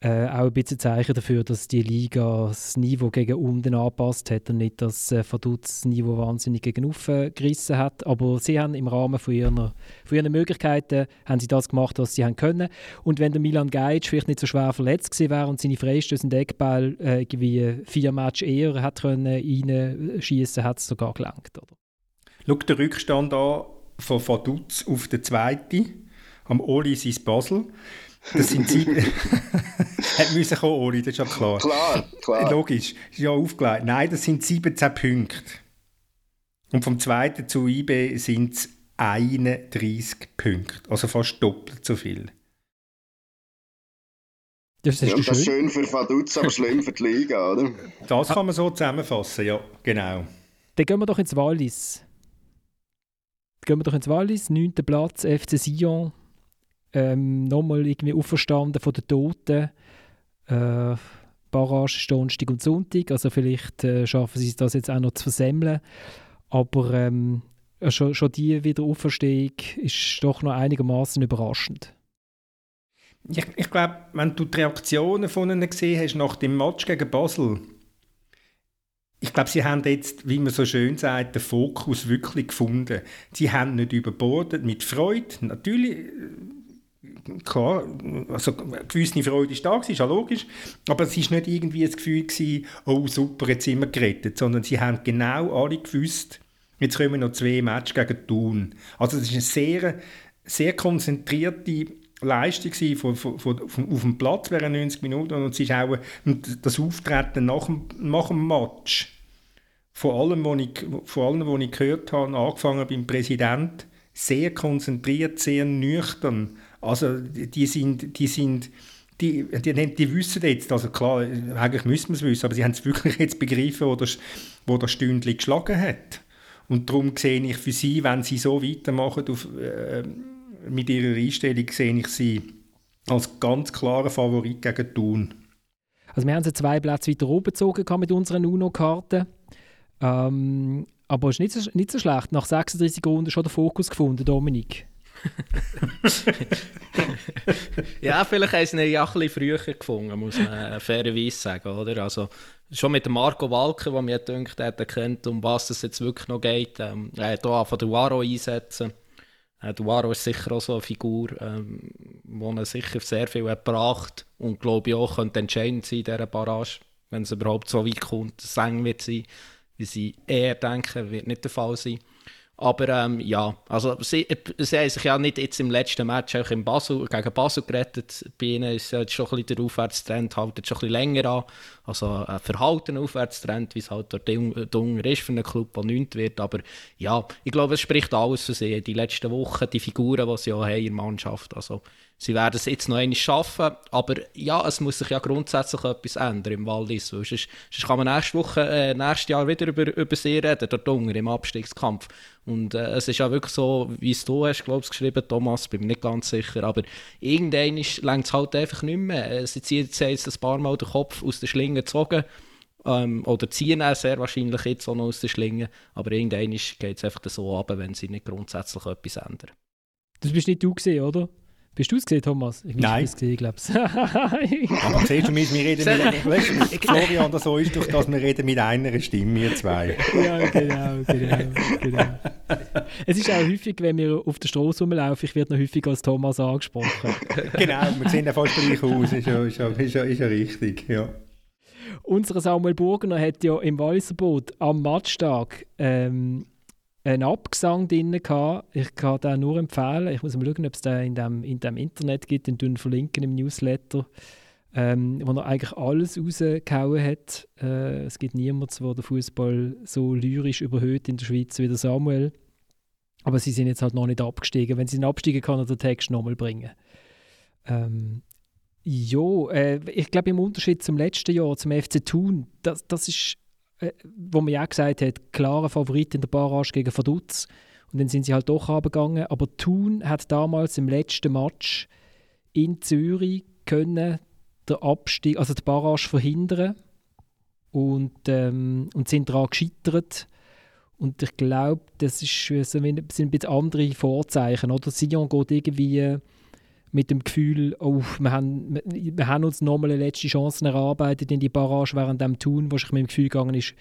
äh, auch ein bisschen Zeichen dafür, dass die Liga das Niveau gegen unten angepasst hat und nicht das äh, Verdutz Niveau wahnsinnig gegen gerissen hat. Aber sie haben im Rahmen von ihren, von ihren Möglichkeiten haben sie das gemacht, was sie haben können. Und wenn der Milan Gajc vielleicht nicht so schwer verletzt gewesen wäre und seine Freistöße und Eckball äh, irgendwie vier Matches eher hat können reinschießen, hat es sogar gelangt. Schau den Rückstand an von Vaduz auf den zweiten, am Oli Basel. Das sind sieben. Hat müssen kommen, Ori, das ist ja klar. Klar, klar. Logisch, ist ja aufgelegt. Nein, das sind 17 Punkte. Und vom zweiten zu IB sind es 31 Punkte. Also fast doppelt so viel. Das ist, ja, das ist schön für Vaduz, aber schlimm für die Liga, oder? Das kann man so zusammenfassen, ja, genau. Dann gehen wir doch ins Wallis. Gehen wir doch ins Wallis, 9. Platz, FC Sion ähm, nochmal irgendwie auferstanden von den Toten. Äh, Barrage ist Donnerstag und Sonntag, also vielleicht äh, schaffen sie es das jetzt auch noch zu versemmeln. Aber ähm, schon, schon die Wiederauferstehung ist doch noch einigermaßen überraschend. Ich, ich glaube, wenn du die Reaktionen von ihnen gesehen hast nach dem Match gegen Basel, ich glaube, sie haben jetzt, wie man so schön sagt, den Fokus wirklich gefunden. Sie haben nicht überbordet mit Freude. Natürlich klar, also eine gewisse Freude ist da, ist ja logisch, aber es war nicht irgendwie das Gefühl gewesen, oh super, jetzt sind wir gerettet, sondern sie haben genau alle gewusst, Jetzt kommen noch zwei Matches gegen Thun. Also das ist eine sehr, sehr konzentrierte Leistung von, von, von, von, auf dem Platz während 90 Minuten und es ist auch das Auftreten nach dem, nach dem Match von allem, was ich, von allem, was ich gehört habe, angefangen beim Präsidenten, sehr konzentriert, sehr nüchtern. Also die sind, die sind die, die, die wissen jetzt, also klar, eigentlich müssen wir es wissen, aber sie haben es wirklich jetzt begriffen, wo das, wo das Stündchen geschlagen hat. Und darum sehe ich für sie, wenn sie so weitermachen auf, äh, mit ihrer Einstellung, sehe ich sie als ganz klarer Favorit gegen Thun. Also wir haben sie zwei Plätze weiter oben mit unseren UNO-Karten. Ähm, aber es ist nicht so, nicht so schlecht. Nach 36 Runden schon den Fokus gefunden, Dominik. ja, vielleicht haben sie ihn ja ein früher gefunden, muss man fairerweise sagen, oder? Also, schon mit Marco Walker, der mir gedacht hat, er kennt, um was es jetzt wirklich noch geht. Ähm, er hat hier von Duaro einsetzen. Äh, Duaro ist sicher auch so eine Figur, ähm, die sicher sehr viel hat gebracht und glaube ich auch könnte entscheidend sein in dieser Barrage, wenn es überhaupt so weit kommt, dass eng wird sein, wie sie eher denken, wird nicht der Fall sein. Aber ähm, ja, also sie, sie haben sich ja nicht jetzt im letzten Match auch im Basel, gegen Basel gerettet. Bei ihnen ist jetzt schon ein bisschen der Aufwärtstrend halt jetzt schon ein bisschen länger an. Also ein verhaltener Aufwärtstrend, wie es halt dort Dunger ist für einen Club, der nicht wird. Aber ja, ich glaube, es spricht alles für sie. Die letzten Wochen, die Figuren, die sie auch haben in der Mannschaft. Also sie werden es jetzt noch einmal schaffen. Aber ja, es muss sich ja grundsätzlich etwas ändern im Wallis. Sonst, sonst kann man nächste Woche, äh, nächstes Jahr wieder über, über sie reden, der Dunger im Abstiegskampf. Und äh, es ist ja wirklich so, wie es du hast, glaube ich, geschrieben, Thomas, bin mir nicht ganz sicher. Aber irgendwann längt es halt einfach nicht mehr. Äh, sie ziehen jetzt ein paar Mal den Kopf aus der Schlinge gezogen. Ähm, oder ziehen er sehr wahrscheinlich jetzt auch noch aus der Schlinge. Aber irgendwann geht es einfach so ab, wenn sie nicht grundsätzlich etwas ändern. Das bist nicht du gesehen, oder? Bist du es gesehen, Thomas? Ich Nein. Ich gesehen, glaube Aber siehst du, wir reden mit, weißt, Florian, das so ist doch, dass wir reden mit einer Stimme, wir zwei. ja, genau, genau, genau. Es ist auch häufig, wenn wir auf der Straße rumlaufen, ich werde noch häufig als Thomas angesprochen. genau, wir sehen ja fast gleich aus, ist ja, ist ja, ist ja, ist ja richtig, ja. Unser Samuel Burgener hat ja im Walserboot am Matchtag ähm, einen Abgesang drin. Ich kann den nur empfehlen. Ich muss mal schauen, ob es den in dem, in dem Internet gibt, den verlinken im Newsletter, ähm, wo er eigentlich alles rausgehauen hat. Äh, es gibt niemanden, der den Fußball so lyrisch überhöht in der Schweiz wie der Samuel. Aber sie sind jetzt halt noch nicht abgestiegen. Wenn sie ihn absteigen, kann er den Text nochmal bringen. Ähm, ja, äh, ich glaube, im Unterschied zum letzten Jahr, zum FC Thun, das, das ist äh, wo man ja gesagt hat, klarer Favorit in der Barrage gegen Vaduz. Und dann sind sie halt doch runtergegangen. Aber Thun hat damals im letzten Match in Zürich können den Abstieg, also die Barrage verhindern und, ähm, und sind daran gescheitert. Und ich glaube, das ist, sind ein bisschen andere Vorzeichen. Oder Sion geht irgendwie mit dem Gefühl, oh, wir, haben, wir haben uns nochmal eine letzte Chance erarbeitet in die Barrage, während dem Tun, was ich mit dem Gefühl gegangen ist,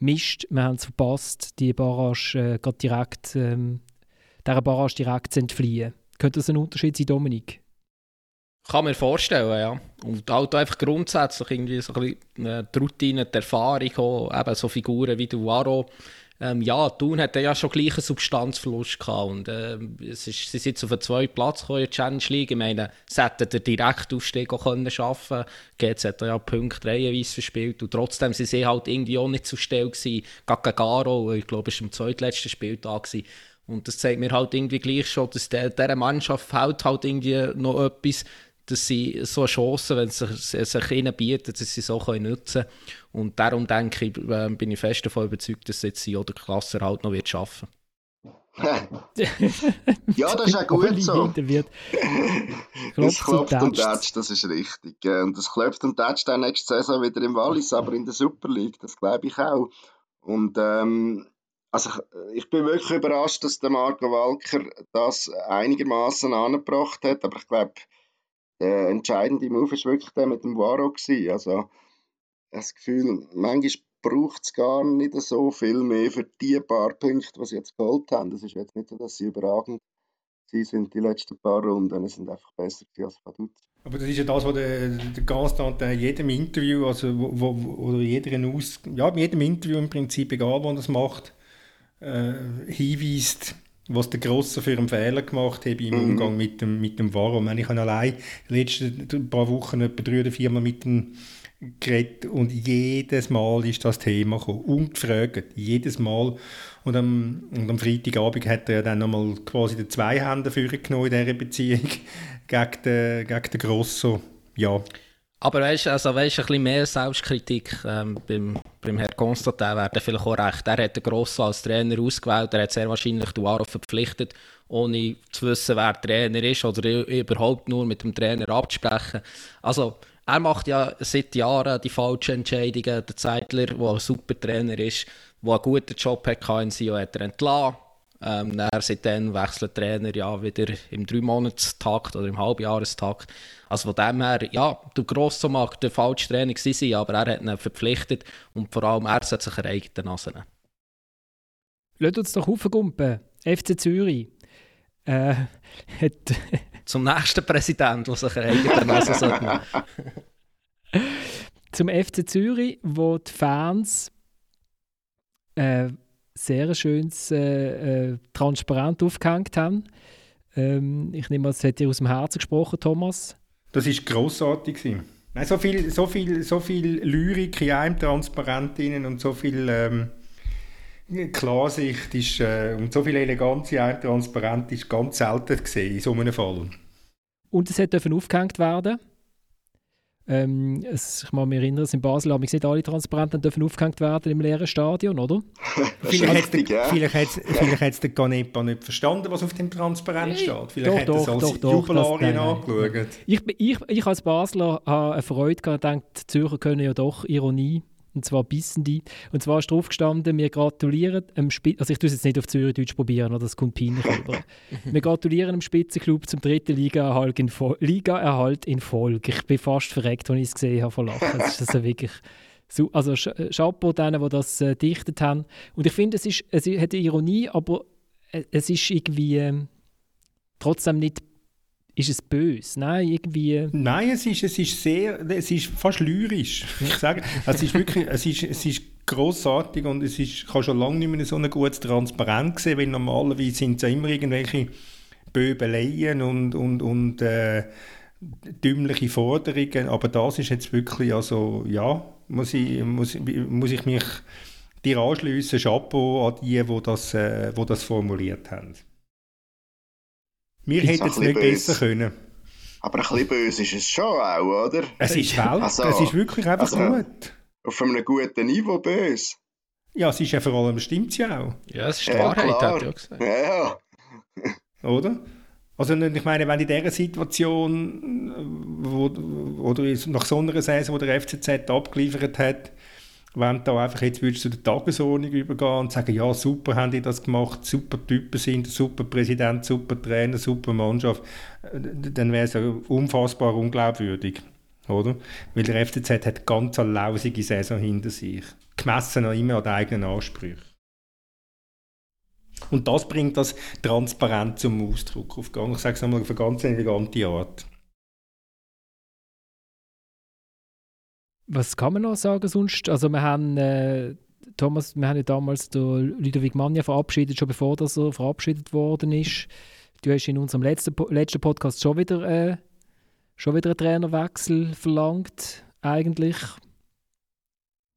Mist, wir haben es verpasst, die Barrage äh, direkt, ähm, dieser Barrage direkt zu entfliehen. Könnte das ein Unterschied sein, Dominik? Kann mir vorstellen, ja. Und halt einfach grundsätzlich irgendwie so ein bisschen äh, die Routine, die Erfahrung, auch, eben so Figuren wie der Waro, ähm, ja, Thun hat ja schon gleich einen Substanzverlust gehabt und äh, es ist, sie sind jetzt auf den zweiten Platz gekommen in der Challenge League. Ich meine, sie hätten den Direktaufstieg auch können schaffen können. GZ hat ja Punkte reihenweise verspielt und trotzdem sind sie halt irgendwie auch nicht zu stellen gewesen. Garo, ich glaube, es war im zweitletzten Spieltag gewesen. Und das zeigt mir halt irgendwie gleich schon, dass der, dieser Mannschaft fehlt halt irgendwie noch etwas, dass sie so eine Chance, wenn es sich, ihnen bietet, dass sie so können nutzen können. Und darum denke ich, äh, bin ich fest davon überzeugt, dass jetzt sie oder Klasse halt noch wird schaffen ja, das ist auch gut so. das klopft und tätscht, das ist richtig. Und das klopft und tätscht auch nächste Saison wieder im Wallis, aber in der Super League, das glaube ich auch. Und ähm, also ich, ich, bin wirklich überrascht, dass der Marco Walker das einigermaßen angebracht hat, aber ich glaube, der entscheidende Move war wirklich der mit dem Waro. Gewesen. Also, das Gefühl, manchmal braucht es gar nicht so viel mehr für die paar Punkte, die sie jetzt geholt haben. Das ist jetzt nicht so, dass sie überragend sie sind die letzten paar Runden sie sind einfach besser als Vaduz. Aber das ist ja das, was der, der Gastant in jedem Interview, also wo, wo, oder jeder Aus, ja, in jedem Interview im Prinzip, egal wo er das macht, äh, hinweist, was der Grosse für einen Fehler gemacht hat im mhm. Umgang mit dem, mit dem Warum. Ich habe allein die letzten paar Wochen etwa drei oder vier Mal mit dem geredet und jedes Mal ist das Thema gekommen, ungefragt, jedes Mal. Und am, und am Freitagabend hat er ja dann nochmal quasi die zwei Hände für genommen in dieser Beziehung gegen den, gegen den Grosso. Ja. Aber weißt du, also weißt, ein bisschen mehr Selbstkritik ähm, beim, beim Herrn Constantin wäre vielleicht auch recht. Er hat den Grosso als Trainer ausgewählt, er hat sehr wahrscheinlich Duaro verpflichtet, ohne zu wissen, wer Trainer ist oder überhaupt nur mit dem Trainer abzusprechen. Also er macht ja seit Jahren die falschen Entscheidungen. Der Zeitler, der ein super Trainer ist, der einen guten Job hatte in Sio, hat er entlassen. Ähm, er seitdem wechselt Trainer ja wieder im Drei-Monats-Takt oder im Halbjahrestakt. Also von dem her, ja, der Grosso mag der falsche Trainer sein, aber er hat ihn verpflichtet und vor allem er sollte sich eine eigene Nase nehmen. Lass uns doch aufgumpen. FC Zürich. Äh, hat Zum nächsten Präsidenten, der sich eine eigene Nase sollte Zum FC Zürich, wo die Fans äh, sehr schönes äh, äh, Transparent aufgehängt haben. Ähm, ich nehme an, es hat dir aus dem Herzen gesprochen, Thomas. Das war grossartig. Nein, so viel, so, viel, so viel Lyrik in einem Transparent und so viel ähm, Klarsicht ist, äh, und so viel Eleganz in einem Transparent ist ganz selten gesehen in so einem Fall. Und es hat aufgehängt werden ähm, es, ich kann mich erinnern, in Basel haben nicht alle Transparenten dürfen aufgehängt werden im leeren Stadion, oder? vielleicht hat es der Ganepa nicht verstanden, was auf dem Transparent steht. Vielleicht doch, hat er es als Jubelarien angeschaut. Ich, ich, ich als Basler habe eine Freude gehabt, denkt, die Zürcher können ja doch Ironie und zwar Bissende. Und zwar ist drauf gestanden, wir gratulieren dem Spitz also ich tue es jetzt nicht auf Zürich-Deutsch probieren, das kommt peinlich rüber. wir gratulieren dem Spitzenclub zum dritten Liga-Erhalt in, Fol Liga in Folge. Ich bin fast verreckt, als ich es gesehen habe, vor Lachen. Das ist also wirklich... So, also äh, Chapeau denen, die das äh, dichtet haben. Und ich finde, es, ist, es hat eine Ironie, aber äh, es ist irgendwie äh, trotzdem nicht ist es böse? Nein, irgendwie... Nein, es ist, es ist sehr, es ist fast lyrisch. Ich sage, es ist wirklich, es ist, es ist großartig und es ist, habe schon lange nicht mehr so ein gutes Transparent gesehen, weil normalerweise sind es ja immer irgendwelche Böbeleien und, und, und äh, dümmliche Forderungen, aber das ist jetzt wirklich, also ja, muss ich, muss, muss ich mich dir anschliessen, Chapeau an die, die das, äh, die das formuliert haben. Wir hätten es nicht besser können. Aber ein bisschen böse ist es schon auch, oder? Es ist Welt. Also, es ist wirklich einfach also, gut. Auf einem guten Niveau böse. Ja, es ist ja vor allem, stimmt ja auch. Ja, es ist die ja, Wahrheit, klar. hat er ja gesagt. Ja, ja. Oder? Also ich meine, wenn in dieser Situation, wo, oder nach so einer Saison, wo der FCZ abgeliefert hat, wenn da einfach jetzt würdest du zu der Tagesordnung übergehen und sagen, ja, super haben die das gemacht, super Typen sind, super Präsident, super Trainer, super Mannschaft, äh, dann wäre es ja unfassbar unglaubwürdig, oder? Weil der FCZ hat ganz eine lausige Saison hinter sich, gemessen auch immer an den eigenen Ansprüchen. Und das bringt das transparent zum Ausdruck, auf, ich sage es nochmal, auf eine ganz elegante Art. Was kann man noch sagen sonst? Also wir haben, äh, Thomas, wir haben ja damals den Ludovic Magna verabschiedet, schon bevor er verabschiedet worden ist. Du hast in unserem letzten, letzten Podcast schon wieder, äh, schon wieder einen Trainerwechsel verlangt, eigentlich.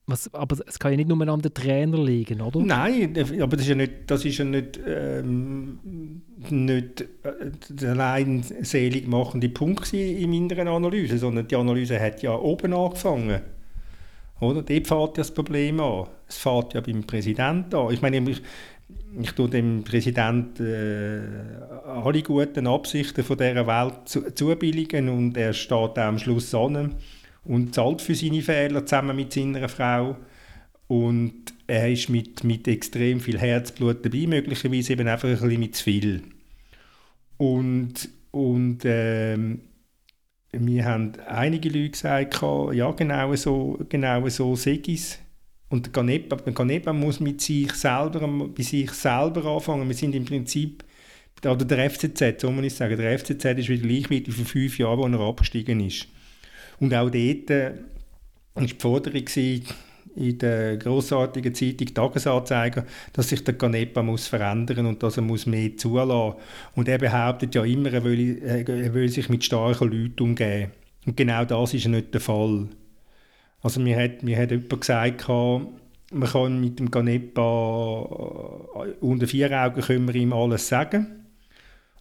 Was, aber es kann ja nicht nur an den Trainer liegen, oder? Nein, aber das ist ja nicht, das ist ja nicht, ähm, nicht äh, der allein selig machende Punkt in meiner Analyse, sondern die Analyse hat ja oben angefangen. Oder? Dort fährt ja das Problem an. Es fährt ja beim Präsidenten an. Ich meine, ich, ich tue dem Präsidenten äh, alle guten Absichten von dieser Welt zu, zubilligen und er steht am Schluss an und zahlt für seine Fehler zusammen mit seiner Frau. Und er ist mit, mit extrem viel Herzblut dabei, möglicherweise eben einfach ein bisschen mit zu viel. Und, und ähm, mir haben einige Leute gesagt, ja, genau so, genau so sehe ich Und Ganepa, Ganepa muss mit sich selber, bei sich selber anfangen. Wir sind im Prinzip, oder der FCZ, so muss ich sagen, der FCZ ist wieder gleich wie vor fünf Jahren, als er abgestiegen ist. Und auch dort äh, war die Forderung, in der grossartigen Zeitung Tagesanzeiger, dass sich der Canepa muss verändern und dass er muss mehr zulassen. Und er behauptet ja immer, er will, er will sich mit starken Leuten umgehen. Und genau das ist nicht der Fall. Also mir hat, mir hat jemand gesagt, man kann mit dem Canepa äh, unter vier Augen können wir ihm alles sagen.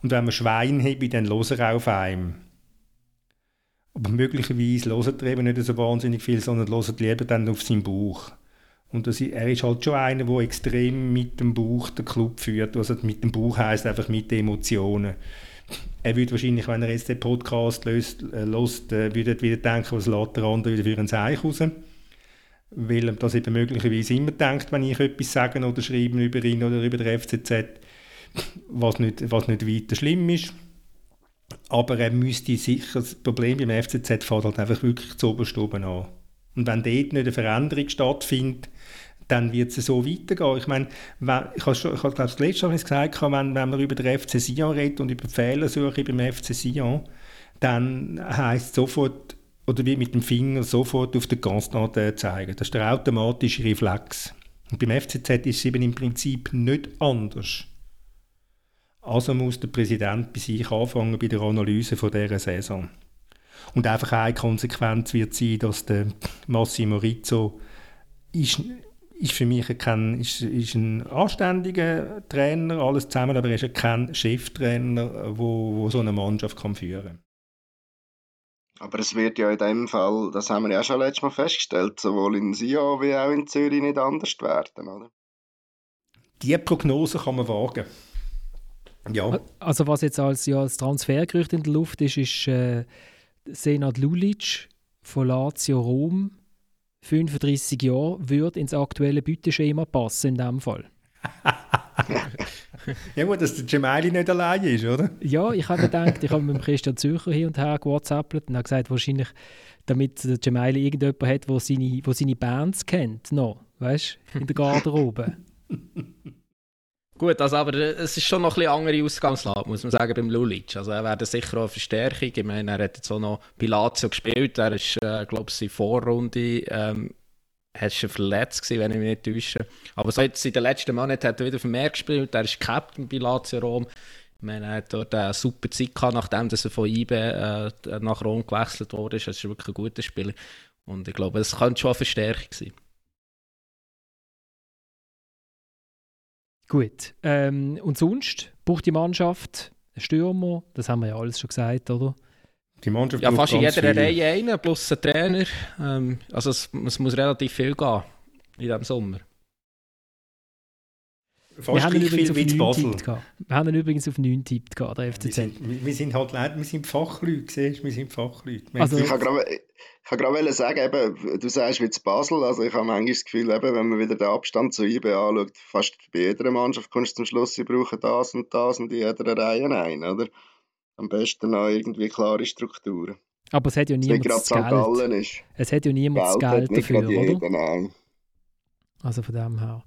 Und wenn man Schwein hat, dann hören er auf einem. Aber möglicherweise hören er eben nicht so wahnsinnig viel, sondern hören lieber dann auf seinen Bauch. Und das, er ist halt schon einer, der extrem mit dem Bauch den Club führt. Also mit dem Bauch heißt einfach mit den Emotionen. Er würde wahrscheinlich, wenn er jetzt den Podcast löst, äh, löst äh, würde wieder denken, was lässt der andere wieder für einen Seich raus. Weil er das eben möglicherweise immer denkt, wenn ich etwas sage oder schreibe über ihn oder über den FCZ, was nicht, was nicht weiter schlimm ist. Aber er müsste sicher, das Problem beim FCZ fährt halt einfach wirklich zu oberst oben an. Und wenn dort nicht eine Veränderung stattfindet, dann wird es so weitergehen. Ich meine, wenn, ich habe, schon, ich habe glaube, das letzte Mal gesagt, wenn, wenn man über den FC Sion redet und über die Fehlersuche beim FC Sion, dann heisst sofort, oder wie mit dem Finger sofort auf den Constant zeigen. Das ist der automatische Reflex. Und beim FCZ ist es eben im Prinzip nicht anders. Also muss der Präsident bei sich anfangen bei der Analyse von dieser Saison. Und einfach eine Konsequenz wird sein, dass der Massimo Rizzo ist, ist für mich kein, ist, ist ein anständiger Trainer, alles zusammen, aber er ist kein Cheftrainer, wo, wo so eine Mannschaft kann führen kann. Aber es wird ja in dem Fall, das haben wir ja schon letztes Mal festgestellt, sowohl in Sion wie auch in Zürich nicht anders werden, oder? Die Prognose kann man wagen. Ja. Also was jetzt als, ja, als Transfergerücht in der Luft ist, ist äh, Senat Lulic von Lazio Rom, 35 Jahre, würde ins aktuelle Beuteschema passen in dem Fall. ja gut, dass der Gemelli nicht allein ist, oder? Ja, ich habe gedacht, ich habe mit dem Christian Zürcher hin und her gewhatsappt und habe gesagt, wahrscheinlich, damit der Gemelli irgendjemand hat, der seine, wo seine Bands kennt, noch, weißt du, in der Garderobe. Gut, also, aber äh, es ist schon noch ein bisschen andere Ausgangslage, muss man sagen, beim Lulic. Also er wäre sicher auch eine Verstärkung. Ich meine, er hat jetzt auch noch bei Lazio gespielt. Er ist, äh, glaube ich, in Vorrunde ähm, er schon verletzt gewesen, wenn ich mich nicht täusche. Aber so jetzt in den letzten Monaten hat er wieder vermehrt gespielt. Er ist Captain bei Lazio Rom. Ich meine, er hat dort eine super Zeit gehabt, nachdem er von IBE äh, nach Rom gewechselt wurde. Das ist wirklich ein guter Spieler. Und ich glaube, es könnte schon eine Verstärkung sein. Gut. Ähm, und sonst braucht die Mannschaft einen Stürmer, das haben wir ja alles schon gesagt, oder? Die Mannschaft ja, fast in jeder viel. Reihe einen, plus ein Trainer. Ähm, also es, es, muss relativ viel gehen in diesem Sommer. Fast wir haben übrigens auf 9 tippt. Wir haben ihn übrigens auf 9 tippt, der FCZ. Wir sind, wir sind halt leider, wir sind Fachleute, siehst wir sind Fachleute. also, ich kann gerade sagen, eben, du sagst wie zu Basel, also ich habe manchmal das Gefühl, eben, wenn man wieder den Abstand zu IB anschaut, fast bei jeder Mannschaft kommst du zum Schluss, sie brauchen das und das und in jeder Reihe ein, oder? Am besten noch irgendwie klare Strukturen. Aber es hat ja niemand das Geld. Ist. Es hat ja niemand das Geld dafür, oder? Nein. Also von dem her.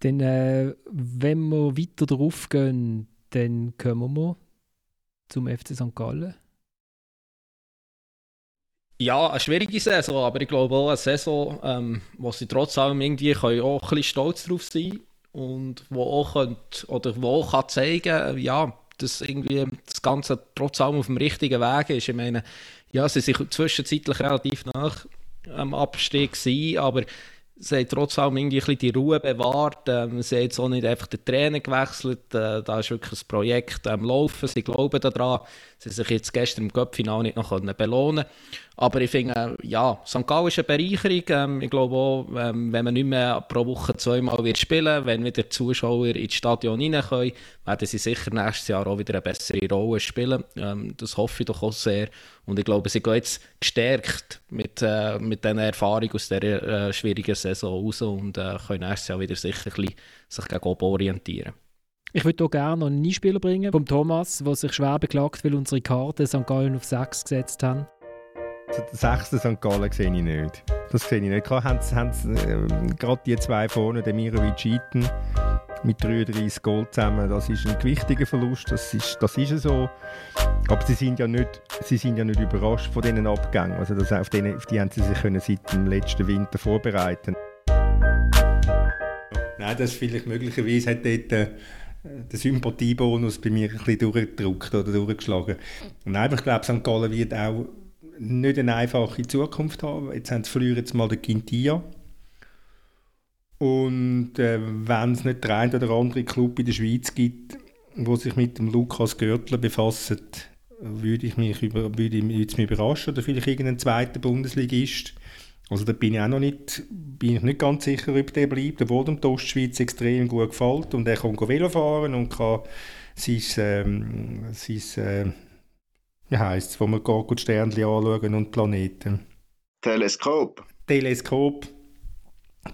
Dann, äh, wenn wir weiter drauf gehen, dann kommen wir zum FC St. Gallen. Ja, eine schwierige Saison, aber ich glaube auch eine Saison, ähm, wo sie trotz allem irgendwie auch ein bisschen stolz drauf sein und wo auch könnt, oder wo auch kann zeigen, ja, dass irgendwie das Ganze trotz allem auf dem richtigen Weg ist. Ich meine, ja, sie sind zwischenzeitlich relativ nach am Abstieg gewesen, aber sie haben trotz allem irgendwie ein bisschen die Ruhe bewahrt. Ähm, sie haben jetzt auch nicht einfach den Trainer gewechselt. Äh, da ist wirklich das Projekt am ähm, Laufen. Sie glauben daran. Sie sich jetzt gestern im Cup-Final nicht noch belohnen Aber ich finde, ja, St. Gallen ist eine Bereicherung. Ähm, ich glaube auch, ähm, wenn man nicht mehr pro Woche zweimal wird spielen wenn wieder Zuschauer ins Stadion rein werden sie sicher nächstes Jahr auch wieder eine bessere Rolle spielen. Ähm, das hoffe ich doch auch sehr. Und ich glaube, sie gehen jetzt gestärkt mit, äh, mit dieser Erfahrung aus dieser äh, schwierigen Saison raus und äh, können nächstes Jahr wieder sicher ein bisschen sich gegen oben orientieren. Ich würde hier gerne noch einen Einspieler bringen vom Thomas, der sich schwer beklagt, weil unsere Karte St. Gallen auf 6 gesetzt haben. Den sechsten St. Gallen sehe ich nicht. Das sehe ich nicht. Klar haben sie, haben sie äh, gerade die zwei vorne, der Mirovic Eaton, mit 33 Goal zusammen, das ist ein gewichtiger Verlust, das ist, das ist so. Aber sie sind, ja nicht, sie sind ja nicht überrascht von diesen Abgängen. Also das, auf, denen, auf die haben sie sich können seit dem letzten Winter vorbereiten Nein, das vielleicht möglicherweise hat dort äh, der Sympathiebonus bei mir ein bisschen durchgedrückt oder durchgeschlagen. Nein, ich glaube, St. Gallen wird auch nicht eine einfache Zukunft haben. Jetzt haben sie früher jetzt mal den Quintia. Und äh, wenn es nicht der ein oder andere Club in der Schweiz gibt, wo sich mit dem Lukas Görtler befasst, würde ich mich über, würde mich überraschen oder vielleicht irgendein zweiter Bundesligist. Also da bin ich auch noch nicht, bin ich nicht ganz sicher, ob der bleibt, obwohl dem die Ostschweiz extrem gut gefällt und er kann Velo fahren und kann sein, ähm, sein äh, wie heisst es, wo man geht, die Sternchen anschauen und Planeten. Teleskop. Teleskop.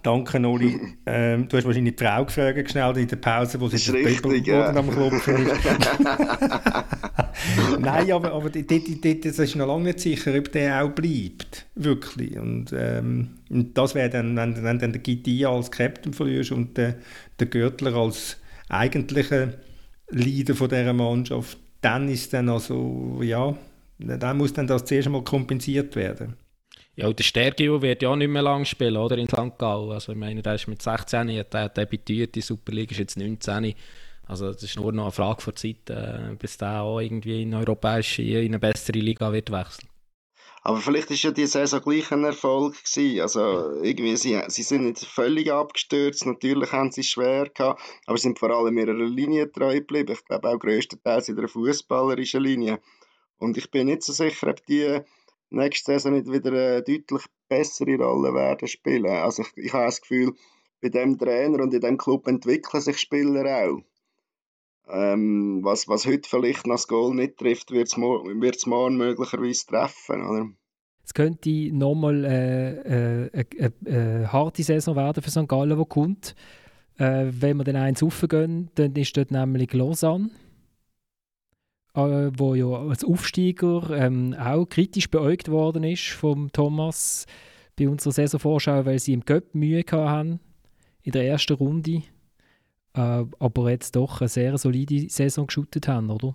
Danke, Noli. ähm, du hast wahrscheinlich die Frau gefragt, schnell in der Pause, wo sie das richtig, ja. am Klopfen ist. Nein, aber, aber dort, dort, das ist noch lange nicht sicher, ob der auch bleibt. Wirklich. Und, ähm, und das wäre dann, wenn, wenn dann der Gitia als Captain verlierst und der, der Görtler als eigentlicher Leader von dieser Mannschaft, dann ist dann also, ja, dann muss dann das zuerst einmal kompensiert werden. Ja, und der Stergio wird ja auch nicht mehr lange spielen, oder, in St. Gallen. Also ich meine, der ist mit 16, hat er debütiert, die Superliga ist jetzt 19. Also das ist nur noch eine Frage von Zeit, äh, bis der auch irgendwie in eine europäische, in eine bessere Liga wird wechseln. Aber vielleicht ist ja die Saison gleich ein Erfolg gewesen. Also irgendwie, sie, sie sind nicht völlig abgestürzt. Natürlich haben sie es schwer gehabt, aber sie sind vor allem ihrer Linie treu geblieben. Ich glaube auch größtenteils in der fußballerischen Linie. Und ich bin nicht so sicher, ob die nächste Saison nicht wieder eine deutlich bessere Rolle werden spielen. Also ich, ich habe das Gefühl, bei dem Trainer und in dem Club entwickeln sich Spieler auch. Ähm, was, was heute vielleicht noch das Goal nicht trifft, wird es morgen, möglicherweise treffen. Oder? Es könnte nochmal äh, äh, eine äh, harte Saison werden für St. Gallen, die kommt. Äh, wenn wir dann eins raufgehen, dann ist dort nämlich Lausanne, äh, wo ja als Aufsteiger ähm, auch kritisch beäugt worden ist vom Thomas bei unserer Saisonvorschau, weil sie im Göpp Mühe hatten in der ersten Runde äh, aber jetzt doch eine sehr solide Saison geschootet haben, oder?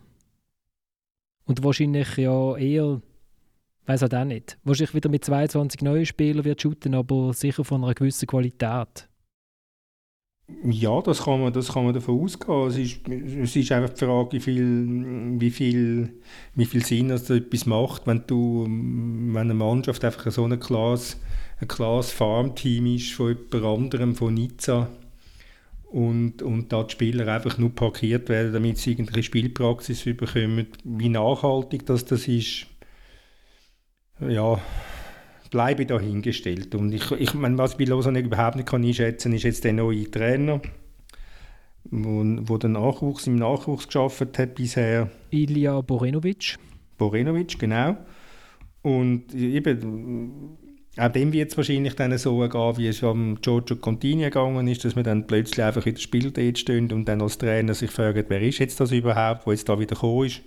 Und wahrscheinlich ja eher, weiß auch nicht, wahrscheinlich wieder mit 22 neuen Spielern wird shooten, aber sicher von einer gewissen Qualität. Ja, das kann man, das kann man davon ausgehen. Es ist, es ist einfach die Frage, wie viel, wie viel, wie viel Sinn das etwas macht, wenn du, wenn eine Mannschaft einfach so ein klares, ein klares Farmteam ist von jemand anderem, von Nizza und, und da die Spieler einfach nur parkiert werden, damit sie irgendeine Spielpraxis bekommen. Wie nachhaltig das, das ist, ja, bleibe dahingestellt. Und ich, ich meine, was bei Lausanne überhaupt nicht kann einschätzen ist jetzt der neue Trainer, wo, wo den Nachwuchs im Nachwuchs geschafft hat bisher. Ilja Borenovic. Borenovic, genau. Und eben, auch dem wird es wahrscheinlich dann so gehen, wie es am Giorgio Contini gegangen ist, dass man dann plötzlich einfach in der Spiel dort steht und dann als Trainer sich fragt, wer ist jetzt das überhaupt, wo jetzt da wieder gekommen ist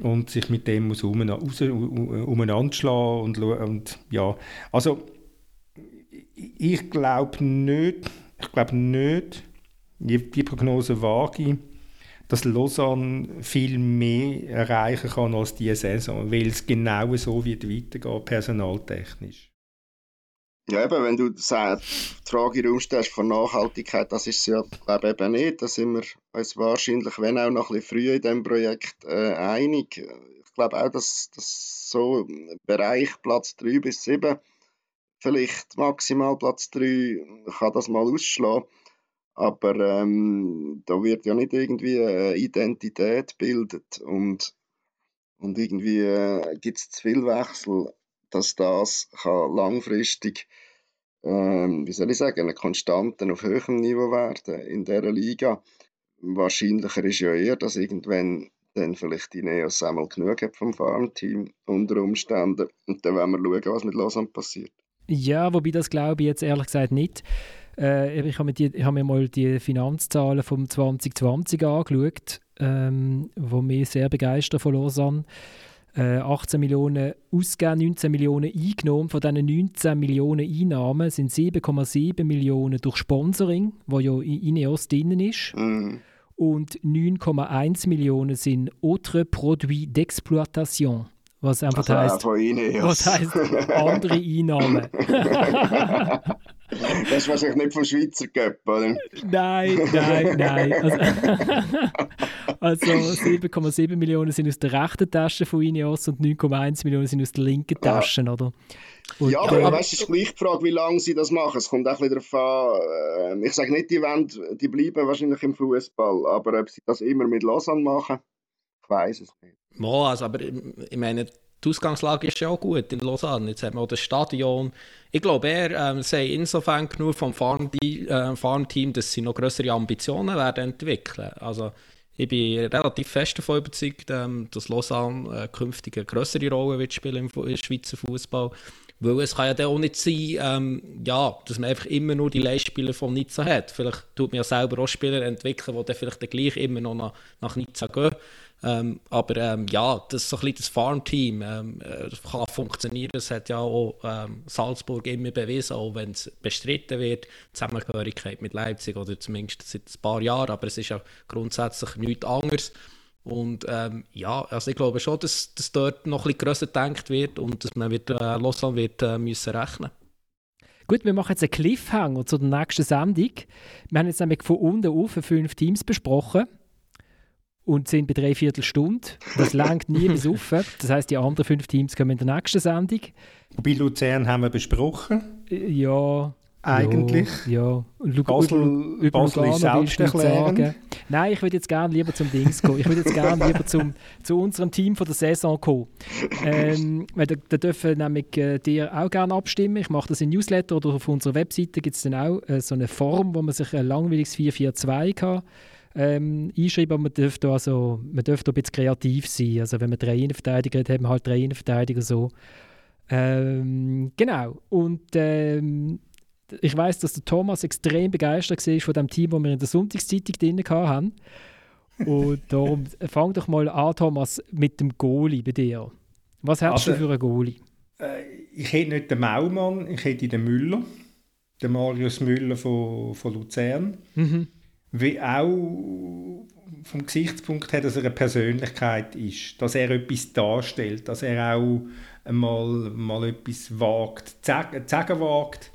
und sich mit dem muss um, umeinander schlagen und, und ja, also ich glaube nicht, ich glaube nicht, die Prognose wage dass Lausanne viel mehr erreichen kann als diese Saison, weil es genau so wird weitergehen, personaltechnisch. Ja, eben, wenn du die Frage in den stellst von Nachhaltigkeit, das ist ja, glaube ich, eben nicht. Da sind wir uns wahrscheinlich, wenn auch noch ein bisschen früher in diesem Projekt, äh, einig. Ich glaube auch, dass, dass so im Bereich Platz 3 bis 7, vielleicht maximal Platz 3, kann das mal ausschlagen. Aber ähm, da wird ja nicht irgendwie eine Identität gebildet und, und irgendwie äh, gibt es zu viel Wechsel dass das kann langfristig, ähm, wie soll ich sagen, eine Konstante auf höherem Niveau werden in dieser Liga. Wahrscheinlicher ist ja eher, dass irgendwann dann vielleicht die Neos einmal genug hat vom Farmteam unter Umständen. Und dann werden wir schauen, was mit Lausanne passiert. Ja, wobei das glaube ich jetzt ehrlich gesagt nicht. Äh, ich habe mir, die, mir mal die Finanzzahlen vom 2020 angeschaut, ähm, wo mich sehr begeistert von Lausanne. 18 äh, Millionen ausgegeben, 19 Millionen eingenommen. Von diesen 19 Millionen Einnahmen sind 7,7 Millionen durch Sponsoring, wo ja in Ineos drin ist. Mhm. Und 9,1 Millionen sind autres produits d'exploitation. Was einfach also heisst, was heißt andere Einnahmen. Das ist wahrscheinlich nicht vom Schweizer Cup, oder? Nein, nein, nein. Also, also 7,7 Millionen sind aus der rechten Tasche von Ineos und 9,1 Millionen sind aus der linken ah. Tasche, ja. oder? Und, ja, aber äh, weißt, es ist gleich die Frage, wie lange sie das machen. Es kommt auch ein bisschen darauf an. Äh, ich sage nicht, die, wollen, die bleiben wahrscheinlich im Fußball, aber ob sie das immer mit Lausanne machen, ich weiß es nicht. Ja, also, aber ich meine, die Ausgangslage ist ja auch gut in Lausanne. Jetzt haben wir auch das Stadion. Ich glaube, er ähm, sei insofern genug vom Farmteam, äh, Farmteam, dass sie noch größere Ambitionen werden entwickeln. Also ich bin relativ fest davon überzeugt, ähm, dass Lausanne äh, künftig eine größere Rolle wird spielen im, im Schweizer Fußball. Weil es kann ja dann auch nicht sein, ähm, ja, dass man einfach immer nur die Leihspieler von Nizza hat. Vielleicht tut man ja selber auch Spieler entwickeln, die dann vielleicht dann gleich immer noch nach, nach Nizza gehen. Ähm, aber ähm, ja, das so das Farmteam ähm, äh, kann funktionieren. Das hat ja auch ähm, Salzburg immer bewiesen, auch wenn es bestritten wird, Zusammengehörigkeit mit Leipzig oder zumindest seit ein paar Jahren. Aber es ist ja grundsätzlich nichts anderes. Und ähm, ja, also ich glaube schon, dass, dass dort noch ein bisschen grösser gedacht wird und dass man wird, äh, Lausanne wird äh, müssen rechnen Gut, wir machen jetzt einen Cliffhanger zur nächsten Sendung. Wir haben jetzt nämlich von unten auf fünf Teams besprochen und sind bei drei Viertelstunden. Das langt nie bis auf. Das heißt, die anderen fünf Teams kommen in der nächsten Sendung. Bei Luzern haben wir besprochen. Ja. Eigentlich. Ja. ja. Basel, über, über Basel ist selbsterklärend. Nein, ich würde jetzt gerne lieber zum Dings kommen. Ich würde jetzt gerne lieber zum, zu unserem Team von der Saison kommen. Ähm, da, da dürfen nämlich äh, dir auch gerne abstimmen. Ich mache das in Newsletter oder auf unserer Webseite gibt es dann auch äh, so eine Form, wo man sich ein langweiliges 442 kann ähm, einschreiben, aber man dürfte also, man dürfte ein bisschen kreativ sein. Also wenn man drei Innenverteidiger hat, haben wir halt drei Innenverteidiger so. Ähm, genau. Und ähm, ich weiß, dass der Thomas extrem begeistert war von dem Team, das wir in der Sonntagszeitung drin hatten. Und darum fang doch mal an, Thomas, mit dem Goalie bei dir. Was hast also, du für einen Goalie? Äh, ich hätte nicht den Maumann, ich hätte den Müller, den Marius Müller von, von Luzern. Mhm wie auch vom Gesichtspunkt her, dass er eine Persönlichkeit ist, dass er etwas darstellt, dass er auch mal, mal etwas wagt, zu sagen wagt.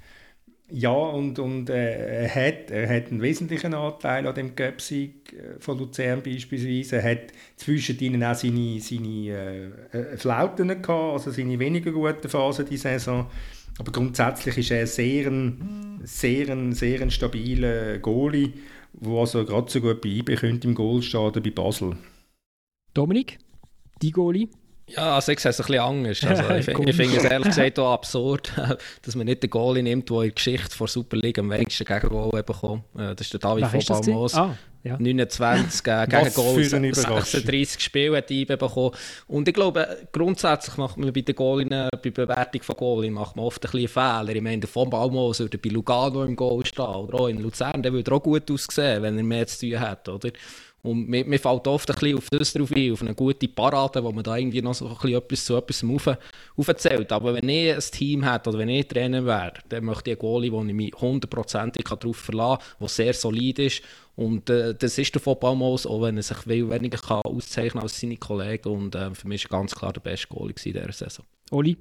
Ja, und, und äh, er, hat, er hat einen wesentlichen Anteil an dem Göpsig äh, von Luzern beispielsweise. Er hat zwischen ihnen auch seine, seine äh, äh, Flauten gehabt, also seine weniger guten Phasen die Saison. Aber grundsätzlich ist er sehr ein, sehr ein, sehr stabiler Goalie wo also gerade so gut bei könnte im Goal stehen bei Basel. Dominik, die Goalie? Ja, also ich sehe es ein bisschen anders. Also ich, finde find es ehrlich gesagt auch absurd, dass man nicht den Goalie nimmt, der in der Geschichte vor Super League am wenigsten Gegengol bekommen äh, Das ist der David von Balmos. Ah, ja. 29 äh, Gegengol, 36 Spiele hat bekommen. Und ich glaube, grundsätzlich macht man bei den Goalien, bei der Bewertung von Goalien macht man oft ein bisschen Fehler. Ich meine, der von Balmos würde bei Lugano im Goal stehen oder auch in Luzern, der würde auch gut aussehen, wenn er mehr zu tun hat, oder? Und mir, mir fällt oft ein bisschen auf das drauf ein, auf eine gute Parade, wo man da irgendwie noch so ein bisschen etwas zu etwas auf, aufzählt. Aber wenn ich ein Team hätte oder wenn ich Trainer wäre, dann möchte ich einen Goalie, wo ich mich hundertprozentig darauf verlassen kann, der sehr solid ist. Und äh, das ist der Footballmaus, auch wenn er sich viel weniger kann auszeichnen als seine Kollegen. Und äh, für mich war ganz klar der beste Goalie in dieser Saison. Oli?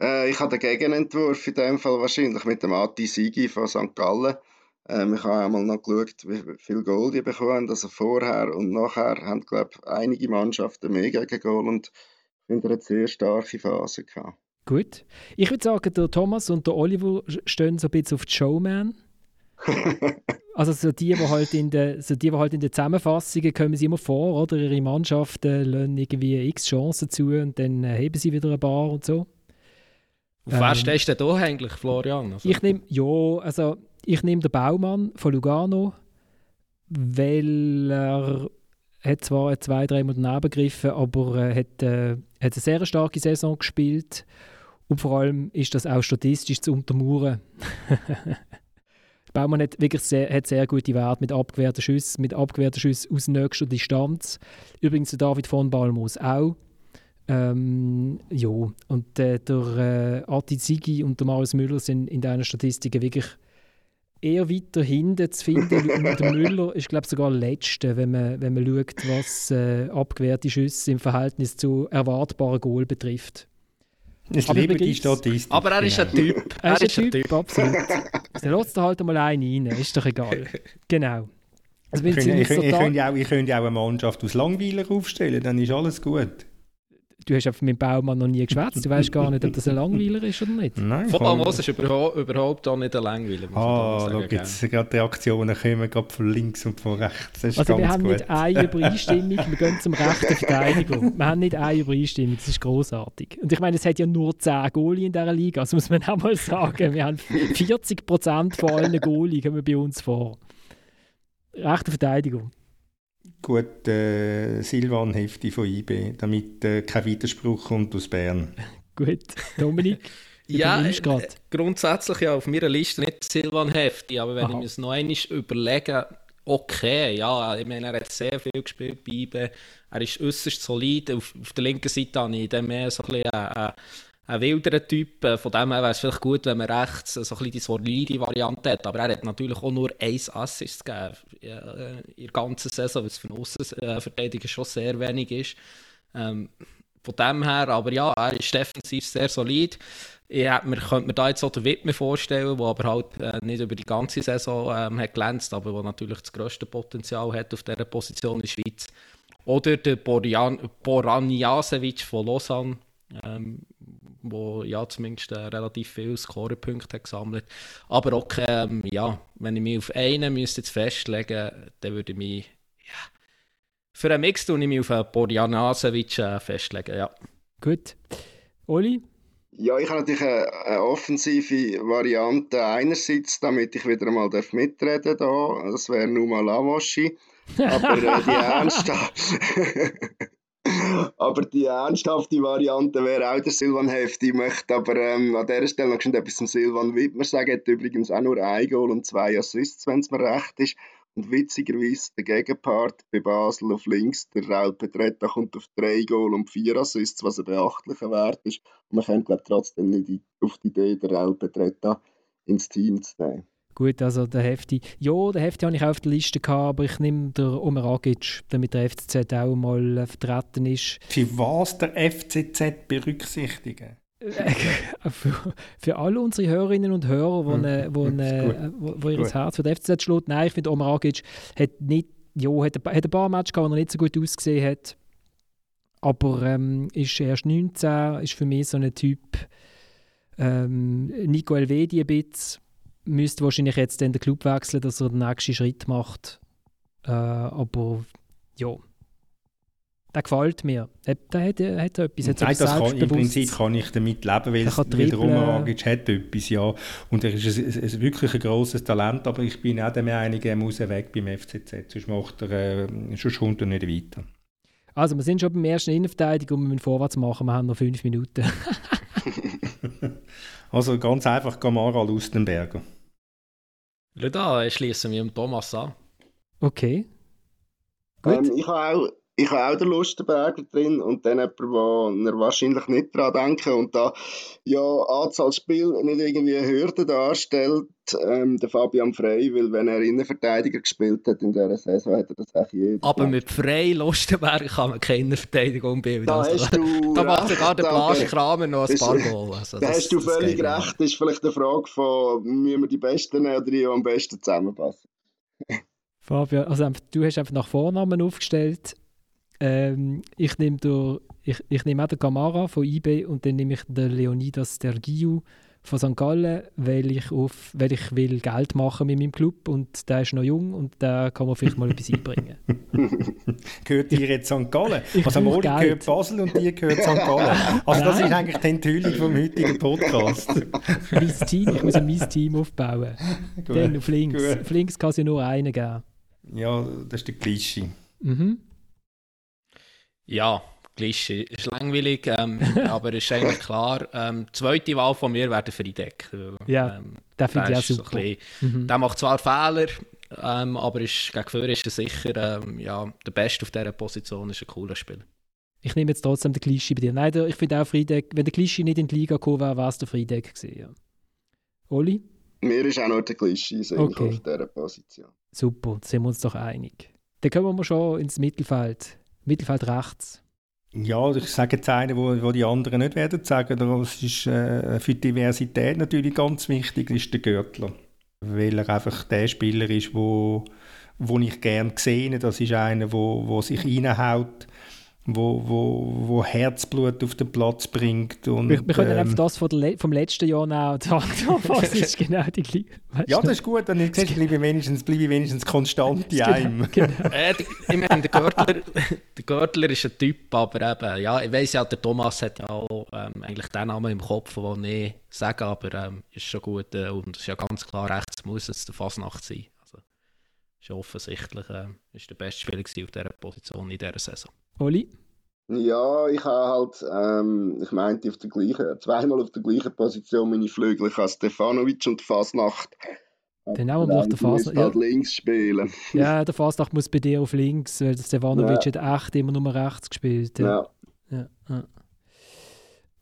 Äh, ich habe den Gegenentwurf in dem Fall wahrscheinlich mit dem Ati Sigi von St. Gallen. Ähm, ich habe einmal noch geschaut, wie viel Goal die bekommen. Also vorher und nachher haben, glaube ich, einige Mannschaften mehr gegen Goal und ich finde, er eine sehr starke Phase gehabt. Gut. Ich würde sagen, der Thomas und der Oliver stehen so ein bisschen auf die Showman. also so die, die halt in der, so die, die halt in den Zusammenfassungen kommen sie immer vor, oder? Ihre Mannschaften lassen irgendwie x Chancen zu und dann heben sie wieder ein paar und so. Auf ähm, wer stehst du denn da eigentlich, Florian? Also, ich nehme, ja, also ich nehme den Baumann von Lugano, weil er hat zwar zwei, dreimal daneben gegriffen, aber er hat, äh, hat eine sehr starke Saison gespielt und vor allem ist das auch statistisch zu untermauern. Baumann hat wirklich sehr, hat sehr gute Werte mit abgewehrten Schüssen, mit abgewehrten Schüssen aus nächster Distanz. Übrigens der David von Balmos auch. Ähm, ja, und äh, der äh, Ati und der Marius Müller sind in diesen Statistiken wirklich eher weiter hinten zu finden. und der Müller ist, glaube ich, sogar der Letzte, wenn man, wenn man schaut, was äh, abgewehrte Schüsse im Verhältnis zu erwartbaren Goal betrifft. Es lebe die Statistik. Aber er ist ein genau. Typ. Er ist ein Typ, absolut. Dann lässt er halt mal einen rein, ist doch egal. Genau. Also wenn Ich könnte, ich, ich, könnte auch, ich könnte auch eine Mannschaft aus Langweiler aufstellen, dann ist alles gut. Du hast einfach mit dem Baumann noch nie geschwätzt, du weißt gar nicht, ob das ein Langweiler ist oder nicht. Nein, kann- Moos ist überhaupt, überhaupt auch nicht ein Langweiler. Ah, da schau sagen, jetzt, gerade die Reaktionen kommen gerade von links und von rechts. Das ist Also wir haben gut. nicht eine Übereinstimmung, wir gehen zum rechten Verteidigung. Wir haben nicht eine Übereinstimmung, das ist großartig. Und ich meine, es hat ja nur 10 Goalie in dieser Liga, das muss man auch mal sagen. Wir haben 40% von allen Goalie kommen bei uns vor. Rechte Verteidigung. Gut, äh, Silvan Hefti von IB, damit äh, kein Widerspruch kommt aus Bern. Gut. Dominik, Ja, äh, grad. grundsätzlich ja auf meiner Liste nicht Silvan Hefti, aber wenn Aha. ich mir es noch einmal überlege, okay, ja, ich meine, er hat sehr viel gespielt bei IB, er ist äußerst solid, auf, auf der linken Seite habe ich dann mehr so ein bisschen einen, einen wilderen Typ, Äh, von dem her wäre es vielleicht gut, wenn man rechts so ein bisschen die Variante hat, aber er hat natürlich auch nur ein Assist gegeben in der ganzen Saison, was für einen Aussenverteidiger schon sehr wenig ist. Ähm, von dem her, aber ja, er ist defensiv sehr solid. Ich hätte mir, könnte mir da jetzt auch den vorstellen, der aber halt äh, nicht über die ganze Saison ähm, hat glänzt, aber der natürlich das grösste Potenzial hat auf dieser Position in der Schweiz. Oder der Borjan, Boraniasevic von Lausanne, ähm, wo ja zumindest äh, relativ viele Scorepunkte hat gesammelt. Aber okay, ähm, ja, wenn ich mich auf einen müsste jetzt festlegen, dann würde ich mich ja, für einen Mix tue ich mich auf einen Borjanasevic äh, festlegen, ja. Gut. Oli? Ja, ich habe natürlich eine, eine offensive Variante einerseits, damit ich wieder mal darf mitreden darf. Das wäre Numa Lavoschi. Aber äh, die ernsthafte... aber die ernsthafte Variante wäre auch der Silvan Hefti. Ich möchte aber ähm, an dieser Stelle noch etwas zum Silvan Wittmer sagen. Er hat übrigens auch nur ein Goal und zwei Assists, wenn es mir recht ist. Und witzigerweise der Gegenpart bei Basel auf links, der Raul Petretta, kommt auf drei Goal und vier Assists, was ein beachtlicher Wert ist. Und man kommt glaube trotzdem nicht auf die Idee, den Raul Petretta ins Team zu nehmen. Gut, also der Hefti. Ja, der Hefti habe ich auch auf der Liste gehabt, aber ich nehme den Omer Agic, damit der FCZ auch mal äh, vertreten ist. Für was der FCZ berücksichtigen? für, für alle unsere Hörerinnen und Hörer, wo, Hm, ne, wo, ist ne, wo, wo ihr Herz für den FCZ schlägt, nein, ich finde Omer Agic hat nicht, ja, hat, ein, hat ein paar Matches gehabt, wo er nicht so gut ausgesehen hat, aber ähm, ist erst 19, ist für mich so ein Typ, ähm, Nico Elvedi ein bisschen, müsste wahrscheinlich jetzt dann den Club wechseln, dass er den nächsten Schritt macht, äh, aber ja, der gefällt mir. Der, der hat, der hat etwas, hat Nein, das kann, Im. Prinzip kann ich damit leben, weil, es-. Roman Agic hat etwas, ja. Und er ist ein, ein wirklich ein grosses Talent, aber ich bin auch der Meinung, er muss weg beim FCZ, sonst, macht er, äh, sonst kommt er nicht weiter. Also, wir sind schon beim ersten Innenverteidigung und wir müssen vorwärts machen. Wir haben noch fünf Minuten. Also ganz einfach Gamara Lustenberger. Schau da, ich schließe mich dem Thomas an. Okay. Gut. Ähm, ich habe auch, ich habe auch den Lustenberger drin und dann jemand, wo er wahrscheinlich nicht dran denken und da ja Anzahl Spiel nicht irgendwie eine Hürde darstellt, ähm, der Fabian Frey, weil wenn er Innenverteidiger gespielt hat in dieser Saison, hat er das eigentlich jedes Aber mit frei Lustenberg kann man keine Verteidigung bilden. Da Also, hast du da macht sogar der. Blasche Kramer noch ein Das- paar Goal. Also, Da das- hast du das völlig recht. Das ist vielleicht eine Frage von, müssen wir die Besten nehmen oder die, die am besten zusammenpassen? Fabian, also du hast einfach nach Vornamen aufgestellt. Ähm, ich nehme ich, ich nehme auch den Camara von IB und dann nehme ich den Leonidas Dergiu von St. Gallen, weil ich, auf, weil ich will Geld machen mit meinem Club und der ist noch jung und da kann man vielleicht mal etwas einbringen. Gehört dir jetzt St. Gallen? Ich also Mori gehört Basel und dir gehört St. Gallen. Also das Nein. ist eigentlich die Enthüllung vom heutigen Podcast. mein Team, ich muss mein Team aufbauen. Dann auf links. gut. Auf links kann es ja nur einen geben. Ja, das ist der Klischee. Mhm. Ja, Klischee. Ist langweilig, ähm, aber ist eigentlich klar. Ähm, die zweite Wahl von mir wäre der Friedeck. Ja, ähm, Den finde ich der auch ist so super. ein bisschen- Mhm. Der macht zwar Fehler, ähm, aber ist, gegen Führer ist er sicher ähm, ja, der Beste auf dieser Position, ist ein cooler Spieler. Ich nehme jetzt trotzdem den Klischee bei dir. Nein, der, ich finde auch Friedeck, wenn der Klischee nicht in die Liga gekommen wäre, wäre es der Friedeck gewesen. Ja. Oli? Mir ist auch nur der Klischee Okay. auf dieser Position. Super, da sind wir uns doch einig. Dann kommen wir schon ins Mittelfeld. Mittelfeld rechts. Ja, ich sage jetzt einen, wo, wo die anderen nicht werden sagen. Das ist äh, für die Diversität natürlich ganz wichtig, ist der Görtler. Weil er einfach der Spieler ist, wo, wo ich gerne sehe. Das ist einer, wo, wo sich reinhaut wo, wo, wo Herzblut auf den Platz bringt. Und, wir, wir können ähm, einfach das von der, vom letzten Jahr noch das ist genau die gleiche. Ja, das ist gut, dann siehst du, bleibe wenigstens, bleibe wenigstens konstant in einem. Genau, genau. äh, ich meine, der Görtler, der Görtler ist ein Typ, aber eben, ja, ich weiss ja, der Thomas hat ja auch ähm, eigentlich den Namen im Kopf, den ich sage, aber ähm, ist schon gut äh, und es ist ja ganz klar, rechts muss es der Fasnacht sein. Also, ist offensichtlich äh, ist der beste Spieler auf dieser Position in dieser Saison. Oli? Ja, ich habe halt, ähm, ich meinte auf der gleichen, zweimal auf der gleichen Position meine Flügel. Ich habe Stefanovic und Fasnacht. Dann auch noch der Fasnacht. Halt ja. links spielen. Ja, der Fasnacht muss bei dir auf links, weil der Stefanovic ja. hat echt immer Nummer rechts gespielt. Ja. ja. ja.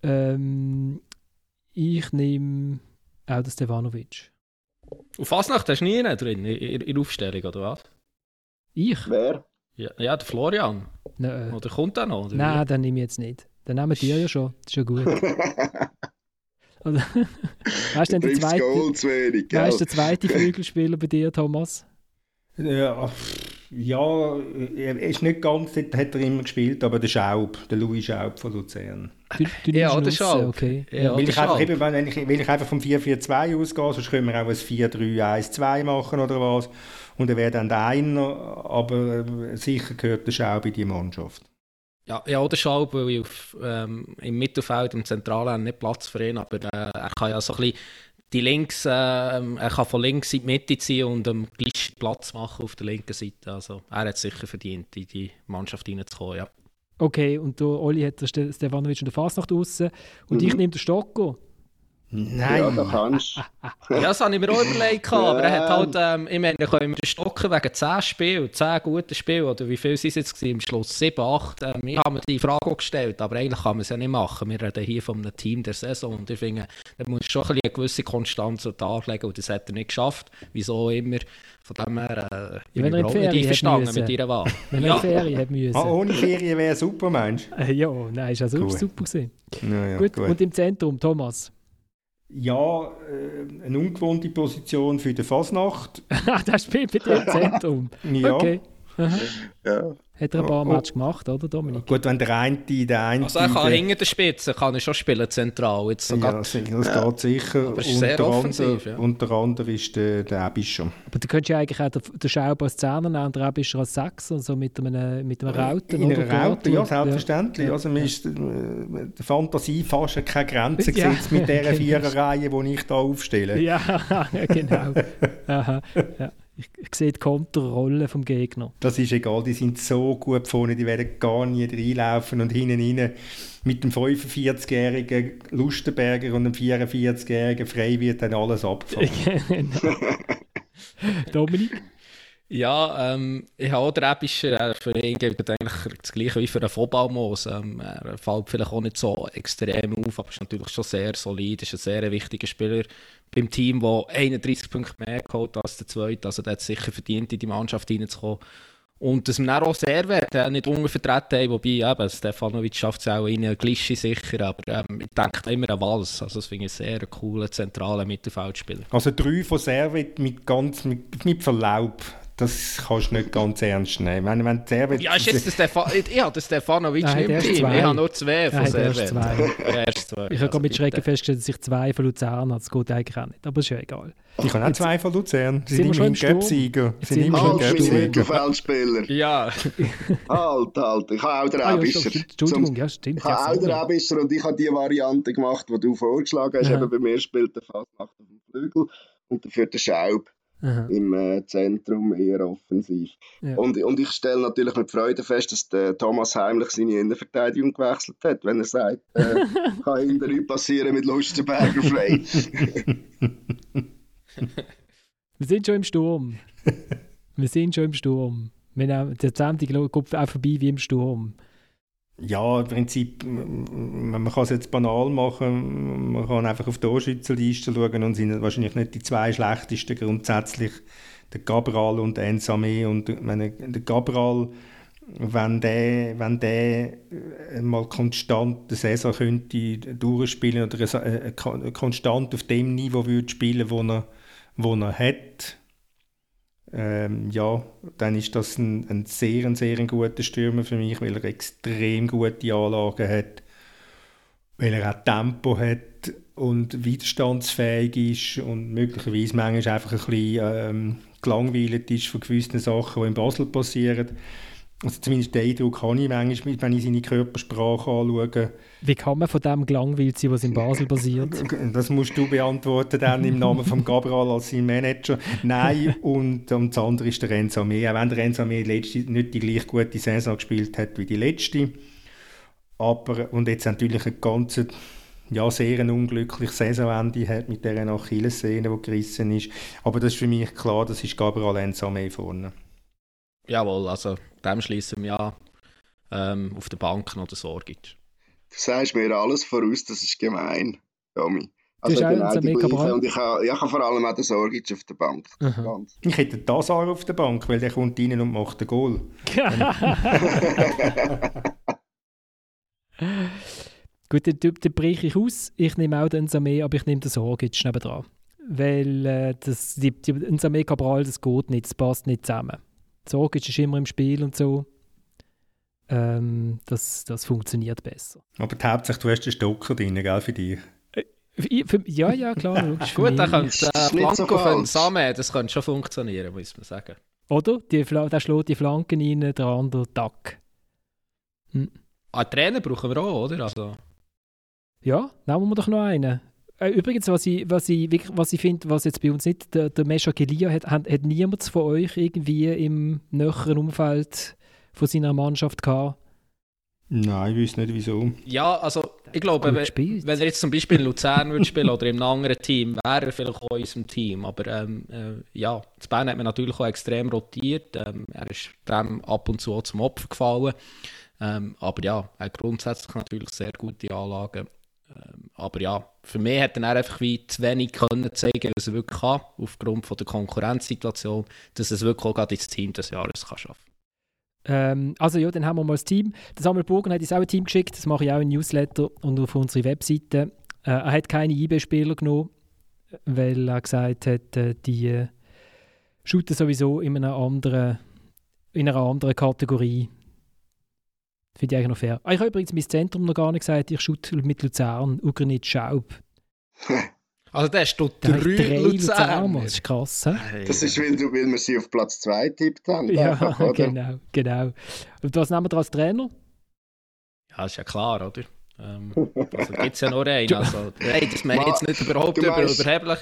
Ähm, ich nehme auch den Stefanovic. Auf Fasnacht hast du nie drin in der Aufstellung, oder was? Ich? Wer? Ja, ja der Florian. Nein. Oder kommt er noch? Oder Nein, den nehme ich jetzt nicht. Den nehmen die ja schon. Das ist ja gut. Oder, weißt du, der zweite, wenig, wer ist der zweite Flügelspieler bei dir, Thomas? Ja, ja, er ist nicht ganz, hat er immer gespielt, aber der Schaub, der Louis Schaub von Luzern. Du, du ja, der Schaub. Okay. Ja, weil, ich einfach, eben, wenn ich, weil ich einfach vom 4-4-2 ausgehe, sonst können wir auch ein 4-3-1-2 machen oder was. Und er wäre dann der einer, aber äh, sicher gehört der Schaub in die Mannschaft. Ja, ja der Schaub, weil ich auf, ähm, im Mittelfeld, im Zentralen nicht Platz für ihn, aber äh, er kann ja so ein bisschen die links, äh, er kann von links in die Mitte ziehen und ähm, gleich Platz machen auf der linken Seite. Also er hat sicher verdient, in die Mannschaft reinzukommen, ja. Okay, und du, Oli hat der Stefanovic und der Fasnacht draußen und mhm. ich nehme den Stocko. Nein. Ja, das kannst Ja, das habe ich mir auch überlegt. Aber er hat halt, ähm, ich meine, können wir stocken wegen 10 Spielen, 10 guten Spielen, oder wie viel sind es jetzt gewesen? Im Schluss 7, 8. Ähm, ich habe mir die Frage gestellt, aber eigentlich kann man es ja nicht machen. Wir reden hier von einem Team der Saison und ich finde, da muss schon ein eine gewisse Konstanz an Tag legen und das hat er nicht geschafft. Wieso immer. Von dem her äh, ja, bin ich überhaupt nicht einverstanden mit ihrer Wahl. Wenn er ja. Ferien hat müssen. Ah, ohne Ferien wäre super, meinst du? Äh, ja, nein, ist ja super, super gewesen. Ja, ja, gut, gut, und im Zentrum, Thomas? Ja, äh, eine ungewohnte Position für die Fasnacht. das spielt bei dir im Zentrum. ja. Okay. Ja. Hat er ein paar oh, Matches gemacht, oder Dominik? Gut, wenn der eine, der eine... Also er kann hinter der Spitze, kann er schon spielen, zentral. Jetzt ja, das ja. geht sicher. Aber ist sehr offensiv, ja. Unter anderem ist der, der Abischer. Aber du könntest ja eigentlich auch den, den Schaub als Zehner nehmen und der Abischer als Sechser, so mit einem, mit einem Rauten. In einer Raute, ja, selbstverständlich. Ja. Also mir ist äh, der Fantasie fast keine Grenze ja. gesetzt mit dieser genau. Viererreihe, die ich hier aufstelle. Ja, genau. Aha. Ja. Ich, ich sehe die Konterrolle vom Gegner. Das ist egal, die sind so gut vorne, die werden gar nie reinlaufen und hinten rein mit dem 45-jährigen Lustenberger und dem 44-jährigen Frey wird dann alles abgefangen. Dominik? Ja, ähm, ich habe auch den Epischer, äh, für ihn gilt eigentlich das gleiche wie für einen Vollbaumos. Ähm, er fällt vielleicht auch nicht so extrem auf, aber ist natürlich schon sehr solid, ist ein sehr wichtiger Spieler beim Team, der 31 Punkte mehr geholt als der Zweite. Also der hat sicher verdient, in die Mannschaft reinzukommen. Und dass wir auch Servet äh, nicht unvertreten haben, wobei eben, Stefanovic schafft es auch in Glischi sicher, aber ähm, ich denke immer an Wals. Also das finde ich sehr coolen, zentralen Mittelfeldspieler. Also drei von Servet mit, mit, mit Verlaub das kannst du nicht ganz ernst nehmen. Wenn, wenn Servet, ja, ist jetzt der Stefan, ich habe den Stefanovic Nein, nicht im Team. Ich habe nur zwei von Servet. Erst zwei. Ich habe gerade mit Schrecken festgestellt, dass ich zwei von Luzern habe. Das geht eigentlich auch nicht, aber ist ja egal. Ich habe auch zwei von Luzern. Sie sind immerhin Göpsieger. Sie sind immerhin Göpsieger. Ja. halt, halt. Ich habe auch den ah, Ebischer. Entschuldigung, ja, stimmt. Ich habe auch den Ebischer und ich habe die Variante gemacht, die du vorgeschlagen hast. Eben bei mir spielt der Fastnacht auf dem Flügel und dafür der Schaub. Aha. im äh, Zentrum eher offensiv. Ja. Und, und ich stelle natürlich mit Freude fest, dass der Thomas heimlich seine Innenverteidigung gewechselt hat, wenn er sagt, äh, kann hinter nichts passieren mit Lustenberger frei. Wir sind schon im Sturm. Wir sind schon im Sturm. Wir haben, der Sendung geht auch vorbei wie im Sturm. Ja, im Prinzip, man kann es jetzt banal machen, man kann einfach auf die Torschützenliste schauen und sind wahrscheinlich nicht die zwei schlechtesten grundsätzlich, der Gabral und Ensame. Und meine, der Gabral wenn der, wenn der äh, mal konstant eine Saison könnte durchspielen oder äh, konstant auf dem Niveau würde spielen, wo er, wo er hat, ähm, ja, dann ist das ein, ein sehr, ein sehr guter Stürmer für mich, weil er extrem gute Anlagen hat, weil er auch Tempo hat und widerstandsfähig ist und möglicherweise manchmal einfach ein bisschen ähm, gelangweilt ist von gewissen Sachen, die in Basel passieren. Also zumindest den Eindruck habe ich manchmal, wenn ich seine Körpersprache anschaue. Wie kann man von dem gelangweilt sein, was in Basel passiert? Das musst du beantworten dann im Namen von Gabriel als sein Manager. Nein, und, und das andere ist der Renzo Mehr. Auch wenn der Renzo Mehr letzte, nicht die gleich gute Saison gespielt hat wie die letzte. Aber, und jetzt natürlich ein ganz ja, sehr ein unglückliches Saisonende hat mit dieser Achillessehne, die gerissen ist. Aber das ist für mich klar, das ist Gabriel Renzo Mehr vorne. Jawohl, also dem schließen wir ja ähm, auf der Bank noch den Sorgic. Du sagst mir alles voraus, das ist gemein, Tommy. Also genau die gleiche. Und ich habe, ich habe vor allem auch den Sorgic auf der Bank. Ich hätte das auch auf der Bank, weil der kommt rein und macht den Goal. Gut, dann, dann breche ich aus. Ich nehme auch den Samé, aber ich nehme den Sorgic nebenan. Weil äh, das, die, die, Samé Cabral, das geht nicht, das passt nicht zusammen. Sorgic ist immer im Spiel und so. Ähm, das, das funktioniert besser. Aber die Hauptsache, du hast den Stocker drin, gell, für dich? Äh, ja, ja, klar. Gut, dann könnte äh, Flanko so von Samen, das könnte schon funktionieren, muss man sagen. Oder? Die, der schlägt die Flanken rein, der andere Tack. Hm. Ah, Trainer brauchen wir auch, oder? Also. Ja, nehmen wir doch noch einen. Äh, übrigens, was ich, was ich, was ich finde, was jetzt bei uns nicht, der, der Mesha Gelia hat, hat, hat niemand von euch irgendwie im näheren Umfeld von seiner Mannschaft gehabt? Nein, ich weiß nicht wieso. Ja, also ich glaube, wenn, wenn er jetzt zum Beispiel in Luzern würde spielen oder in einem anderen Team, wäre er vielleicht auch in unserem Team. Aber ähm, äh, ja, das Bern hat man natürlich auch extrem rotiert. Ähm, er ist dem ab und zu auch zum Opfer gefallen. Ähm, aber ja, er hat grundsätzlich natürlich sehr gute Anlagen. Ähm, aber ja, für mich hat er einfach wie zu wenig können zeigen, was er wirklich kann, aufgrund von der Konkurrenzsituation, dass es wirklich auch gerade ins Team des Jahres kann schaffen ähm, also ja, dann haben wir mal das Team. Der Samuel Burgen hat uns auch ein Team geschickt, das mache ich auch in Newsletter und auf unserer Webseite. Äh, er hat keine IB-Spieler genommen, weil er gesagt hat, äh, die äh, shooten sowieso in einer anderen, in einer anderen Kategorie Finde ich eigentlich noch fair. Ah, ich habe übrigens mein Zentrum noch gar nicht gesagt, ich schaute mit Luzern, Ugrenit Schaub. Also da hast du drei, drei Luzern. Das ist krass. He? Das ist, weil, du, weil wir sie auf Platz 2 tippt haben. Ja, einfach, genau, genau. Und was nehmen wir als Trainer? Ja, ist ja klar, oder? Ähm, also gibt es ja nur einen. Also, hey, das meine ich jetzt nicht überhaupt über, überheblich.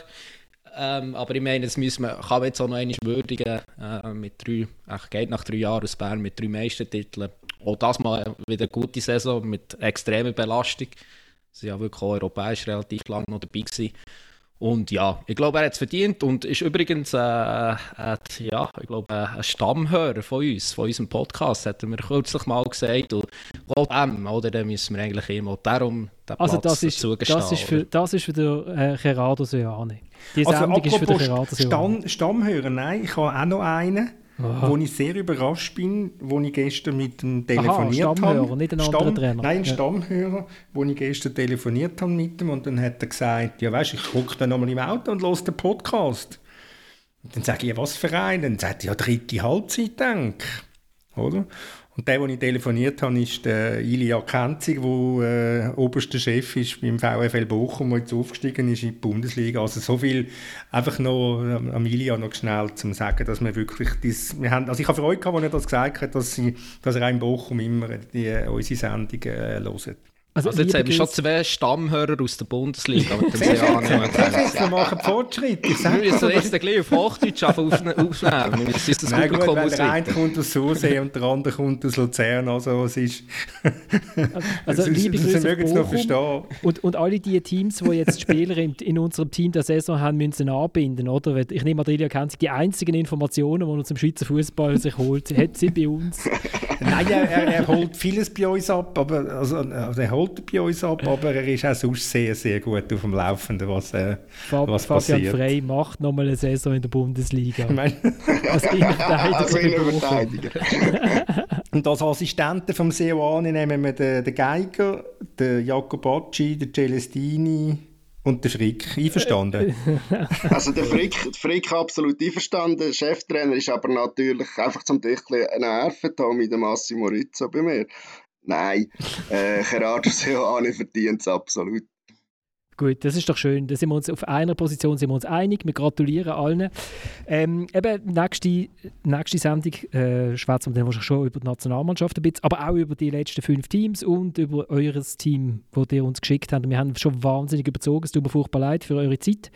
Ähm, aber ich meine, das müssen wir, kann man jetzt auch noch einmal würdigen. Äh, mit drei, ach, geht nach drei Jahren aus Bern mit drei Meistertiteln. Auch das mal wieder eine gute Saison mit extremer Belastung. Sie waren ja wirklich auch europäisch relativ lange noch dabei gewesen. Und ja, ich glaube, er hat es verdient und ist übrigens äh, äh, ja, ich glaube, ein Stammhörer von uns, von unserem Podcast, hat er mir kürzlich mal gesagt. Und auch dem, oder, dann müssen wir eigentlich immer darum den also das ist, das ist für Das ist für den äh, Gerardo Seoane. Die also Sendung ist für den Gerardo Seoane. Stammhörer, nein, ich habe auch noch einen. Aha. wo ich sehr überrascht bin, wo ich gestern mit dem telefoniert Aha, Stammhörer, habe. nicht ein anderer Trainer. Nein, ein ja. Stammhörer, wo ich gestern telefoniert habe mit ihm und dann hat er gesagt, ja weißt, ich gucke dann nochmal im Auto und höre den Podcast. Und dann sage ich, ja, was für einen? Dann sagt er, ja, dritte Halbzeit, denke Oder? Und der, den ich telefoniert habe, ist der Ilya Kenzig, der äh, oberster Chef ist beim VfL Bochum, der jetzt aufgestiegen ist in die Bundesliga. Also so viel einfach noch ähm, am Ilya noch schnell zu sagen, dass wir wirklich das, wir haben, also ich habe Freude als er das gesagt hat, dass, sie, dass er auch in Bochum immer die, unsere Sendungen äh, hört. Also, also jetzt haben wir schon zwei Stammhörer aus der Bundesliga mit dem. Wir machen Fortschritt. Ich sage wir müssen jetzt gleich auf Hochdeutsch aufnehmen. Wir müssen das Nein, gut, wenn der eine kommt aus Sursee und der andere kommt aus Luzern. Also es ist... also das, liebe Grüße mögen es noch verstehen. Und, und alle die Teams, die jetzt Spieler in, in unserem Team der Saison haben, müssen anbinden, oder? Ich nehme Adrilia Kenzig, die einzigen Informationen, die er zum Schweizer Fußball sich holt, hat sie bei uns. Nein, er, er, er, holt vieles bei uns ab, aber also, also er holt bei uns ab, aber er ist auch sonst sehr, sehr gut auf dem Laufenden, was, äh, Fab, was Fabian passiert. Frey macht nochmal eine Saison in der Bundesliga. Ich meine, als Innenverteidiger. Als Innenverteidiger. Und als Assistenten vom Seoane nehmen wir den, den Geiger, den Jacobacci, den Celestini und den Frick. Einverstanden? also der Frick, Frick absolut einverstanden. Cheftrainer ist aber natürlich einfach zum Dichteln nerven da mit dem Massimo Rizzo bei mir. Nein, äh, Gerardo Seoane verdient es absolut. Gut, das ist doch schön. Da sind wir uns auf einer Position sind wir uns einig. Wir gratulieren allen. Ähm, eben, nächste, nächste Sendung äh, schwätzen wir dann wahrscheinlich schon über die Nationalmannschaft ein bisschen, aber auch über die letzten fünf Teams und über eures Team, das ihr uns geschickt habt. Wir haben schon wahnsinnig überzogen. Es tut mir furchtbar leid für eure Zeit.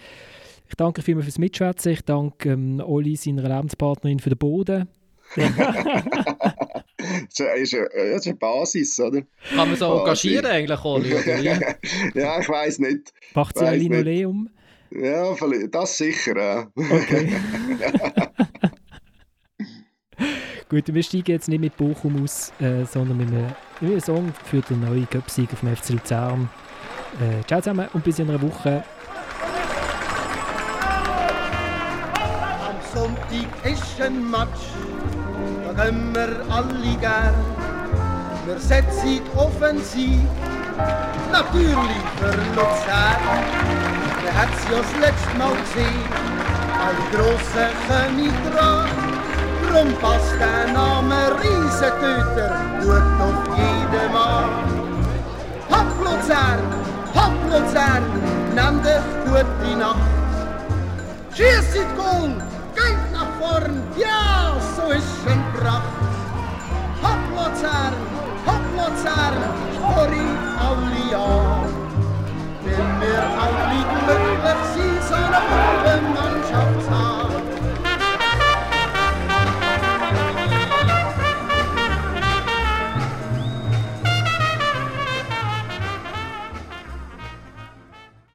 Ich danke vielmals fürs Mitschwätzen. Ich danke ähm, Oli, seiner Lebenspartnerin, für den Boden. das, ist eine, das ist eine Basis, oder? Kann man so engagieren eigentlich, Oli, ja, ich weiß nicht. Macht sie ein Linoleum? Ja, das sicher, ja. Okay. Gut, wir steigen jetzt nicht mit Bochum aus, äh, sondern mit einem, mit einem Song für den neuen Göpsieg auf dem FC Luzern. Äh, ciao zusammen und bis in einer Woche. Am Sonntag ist ein Match gehen wir alle gern. Wir setzen offensiv, natürlich für Luzern. Wer hat ja das letzte Mal gesehen? Alle Grossen kommen dran. Drum passt der Name Riesentöter gut auf jeden Mann. Hopp Luzern, hopp Luzern, nimm dich gute Nacht. Gaeth na so dias o ysyn brach. Hoplotar, hoplotar, hori awlio. Dim i'r awlig lyglyd sy'n o'n y mannschaft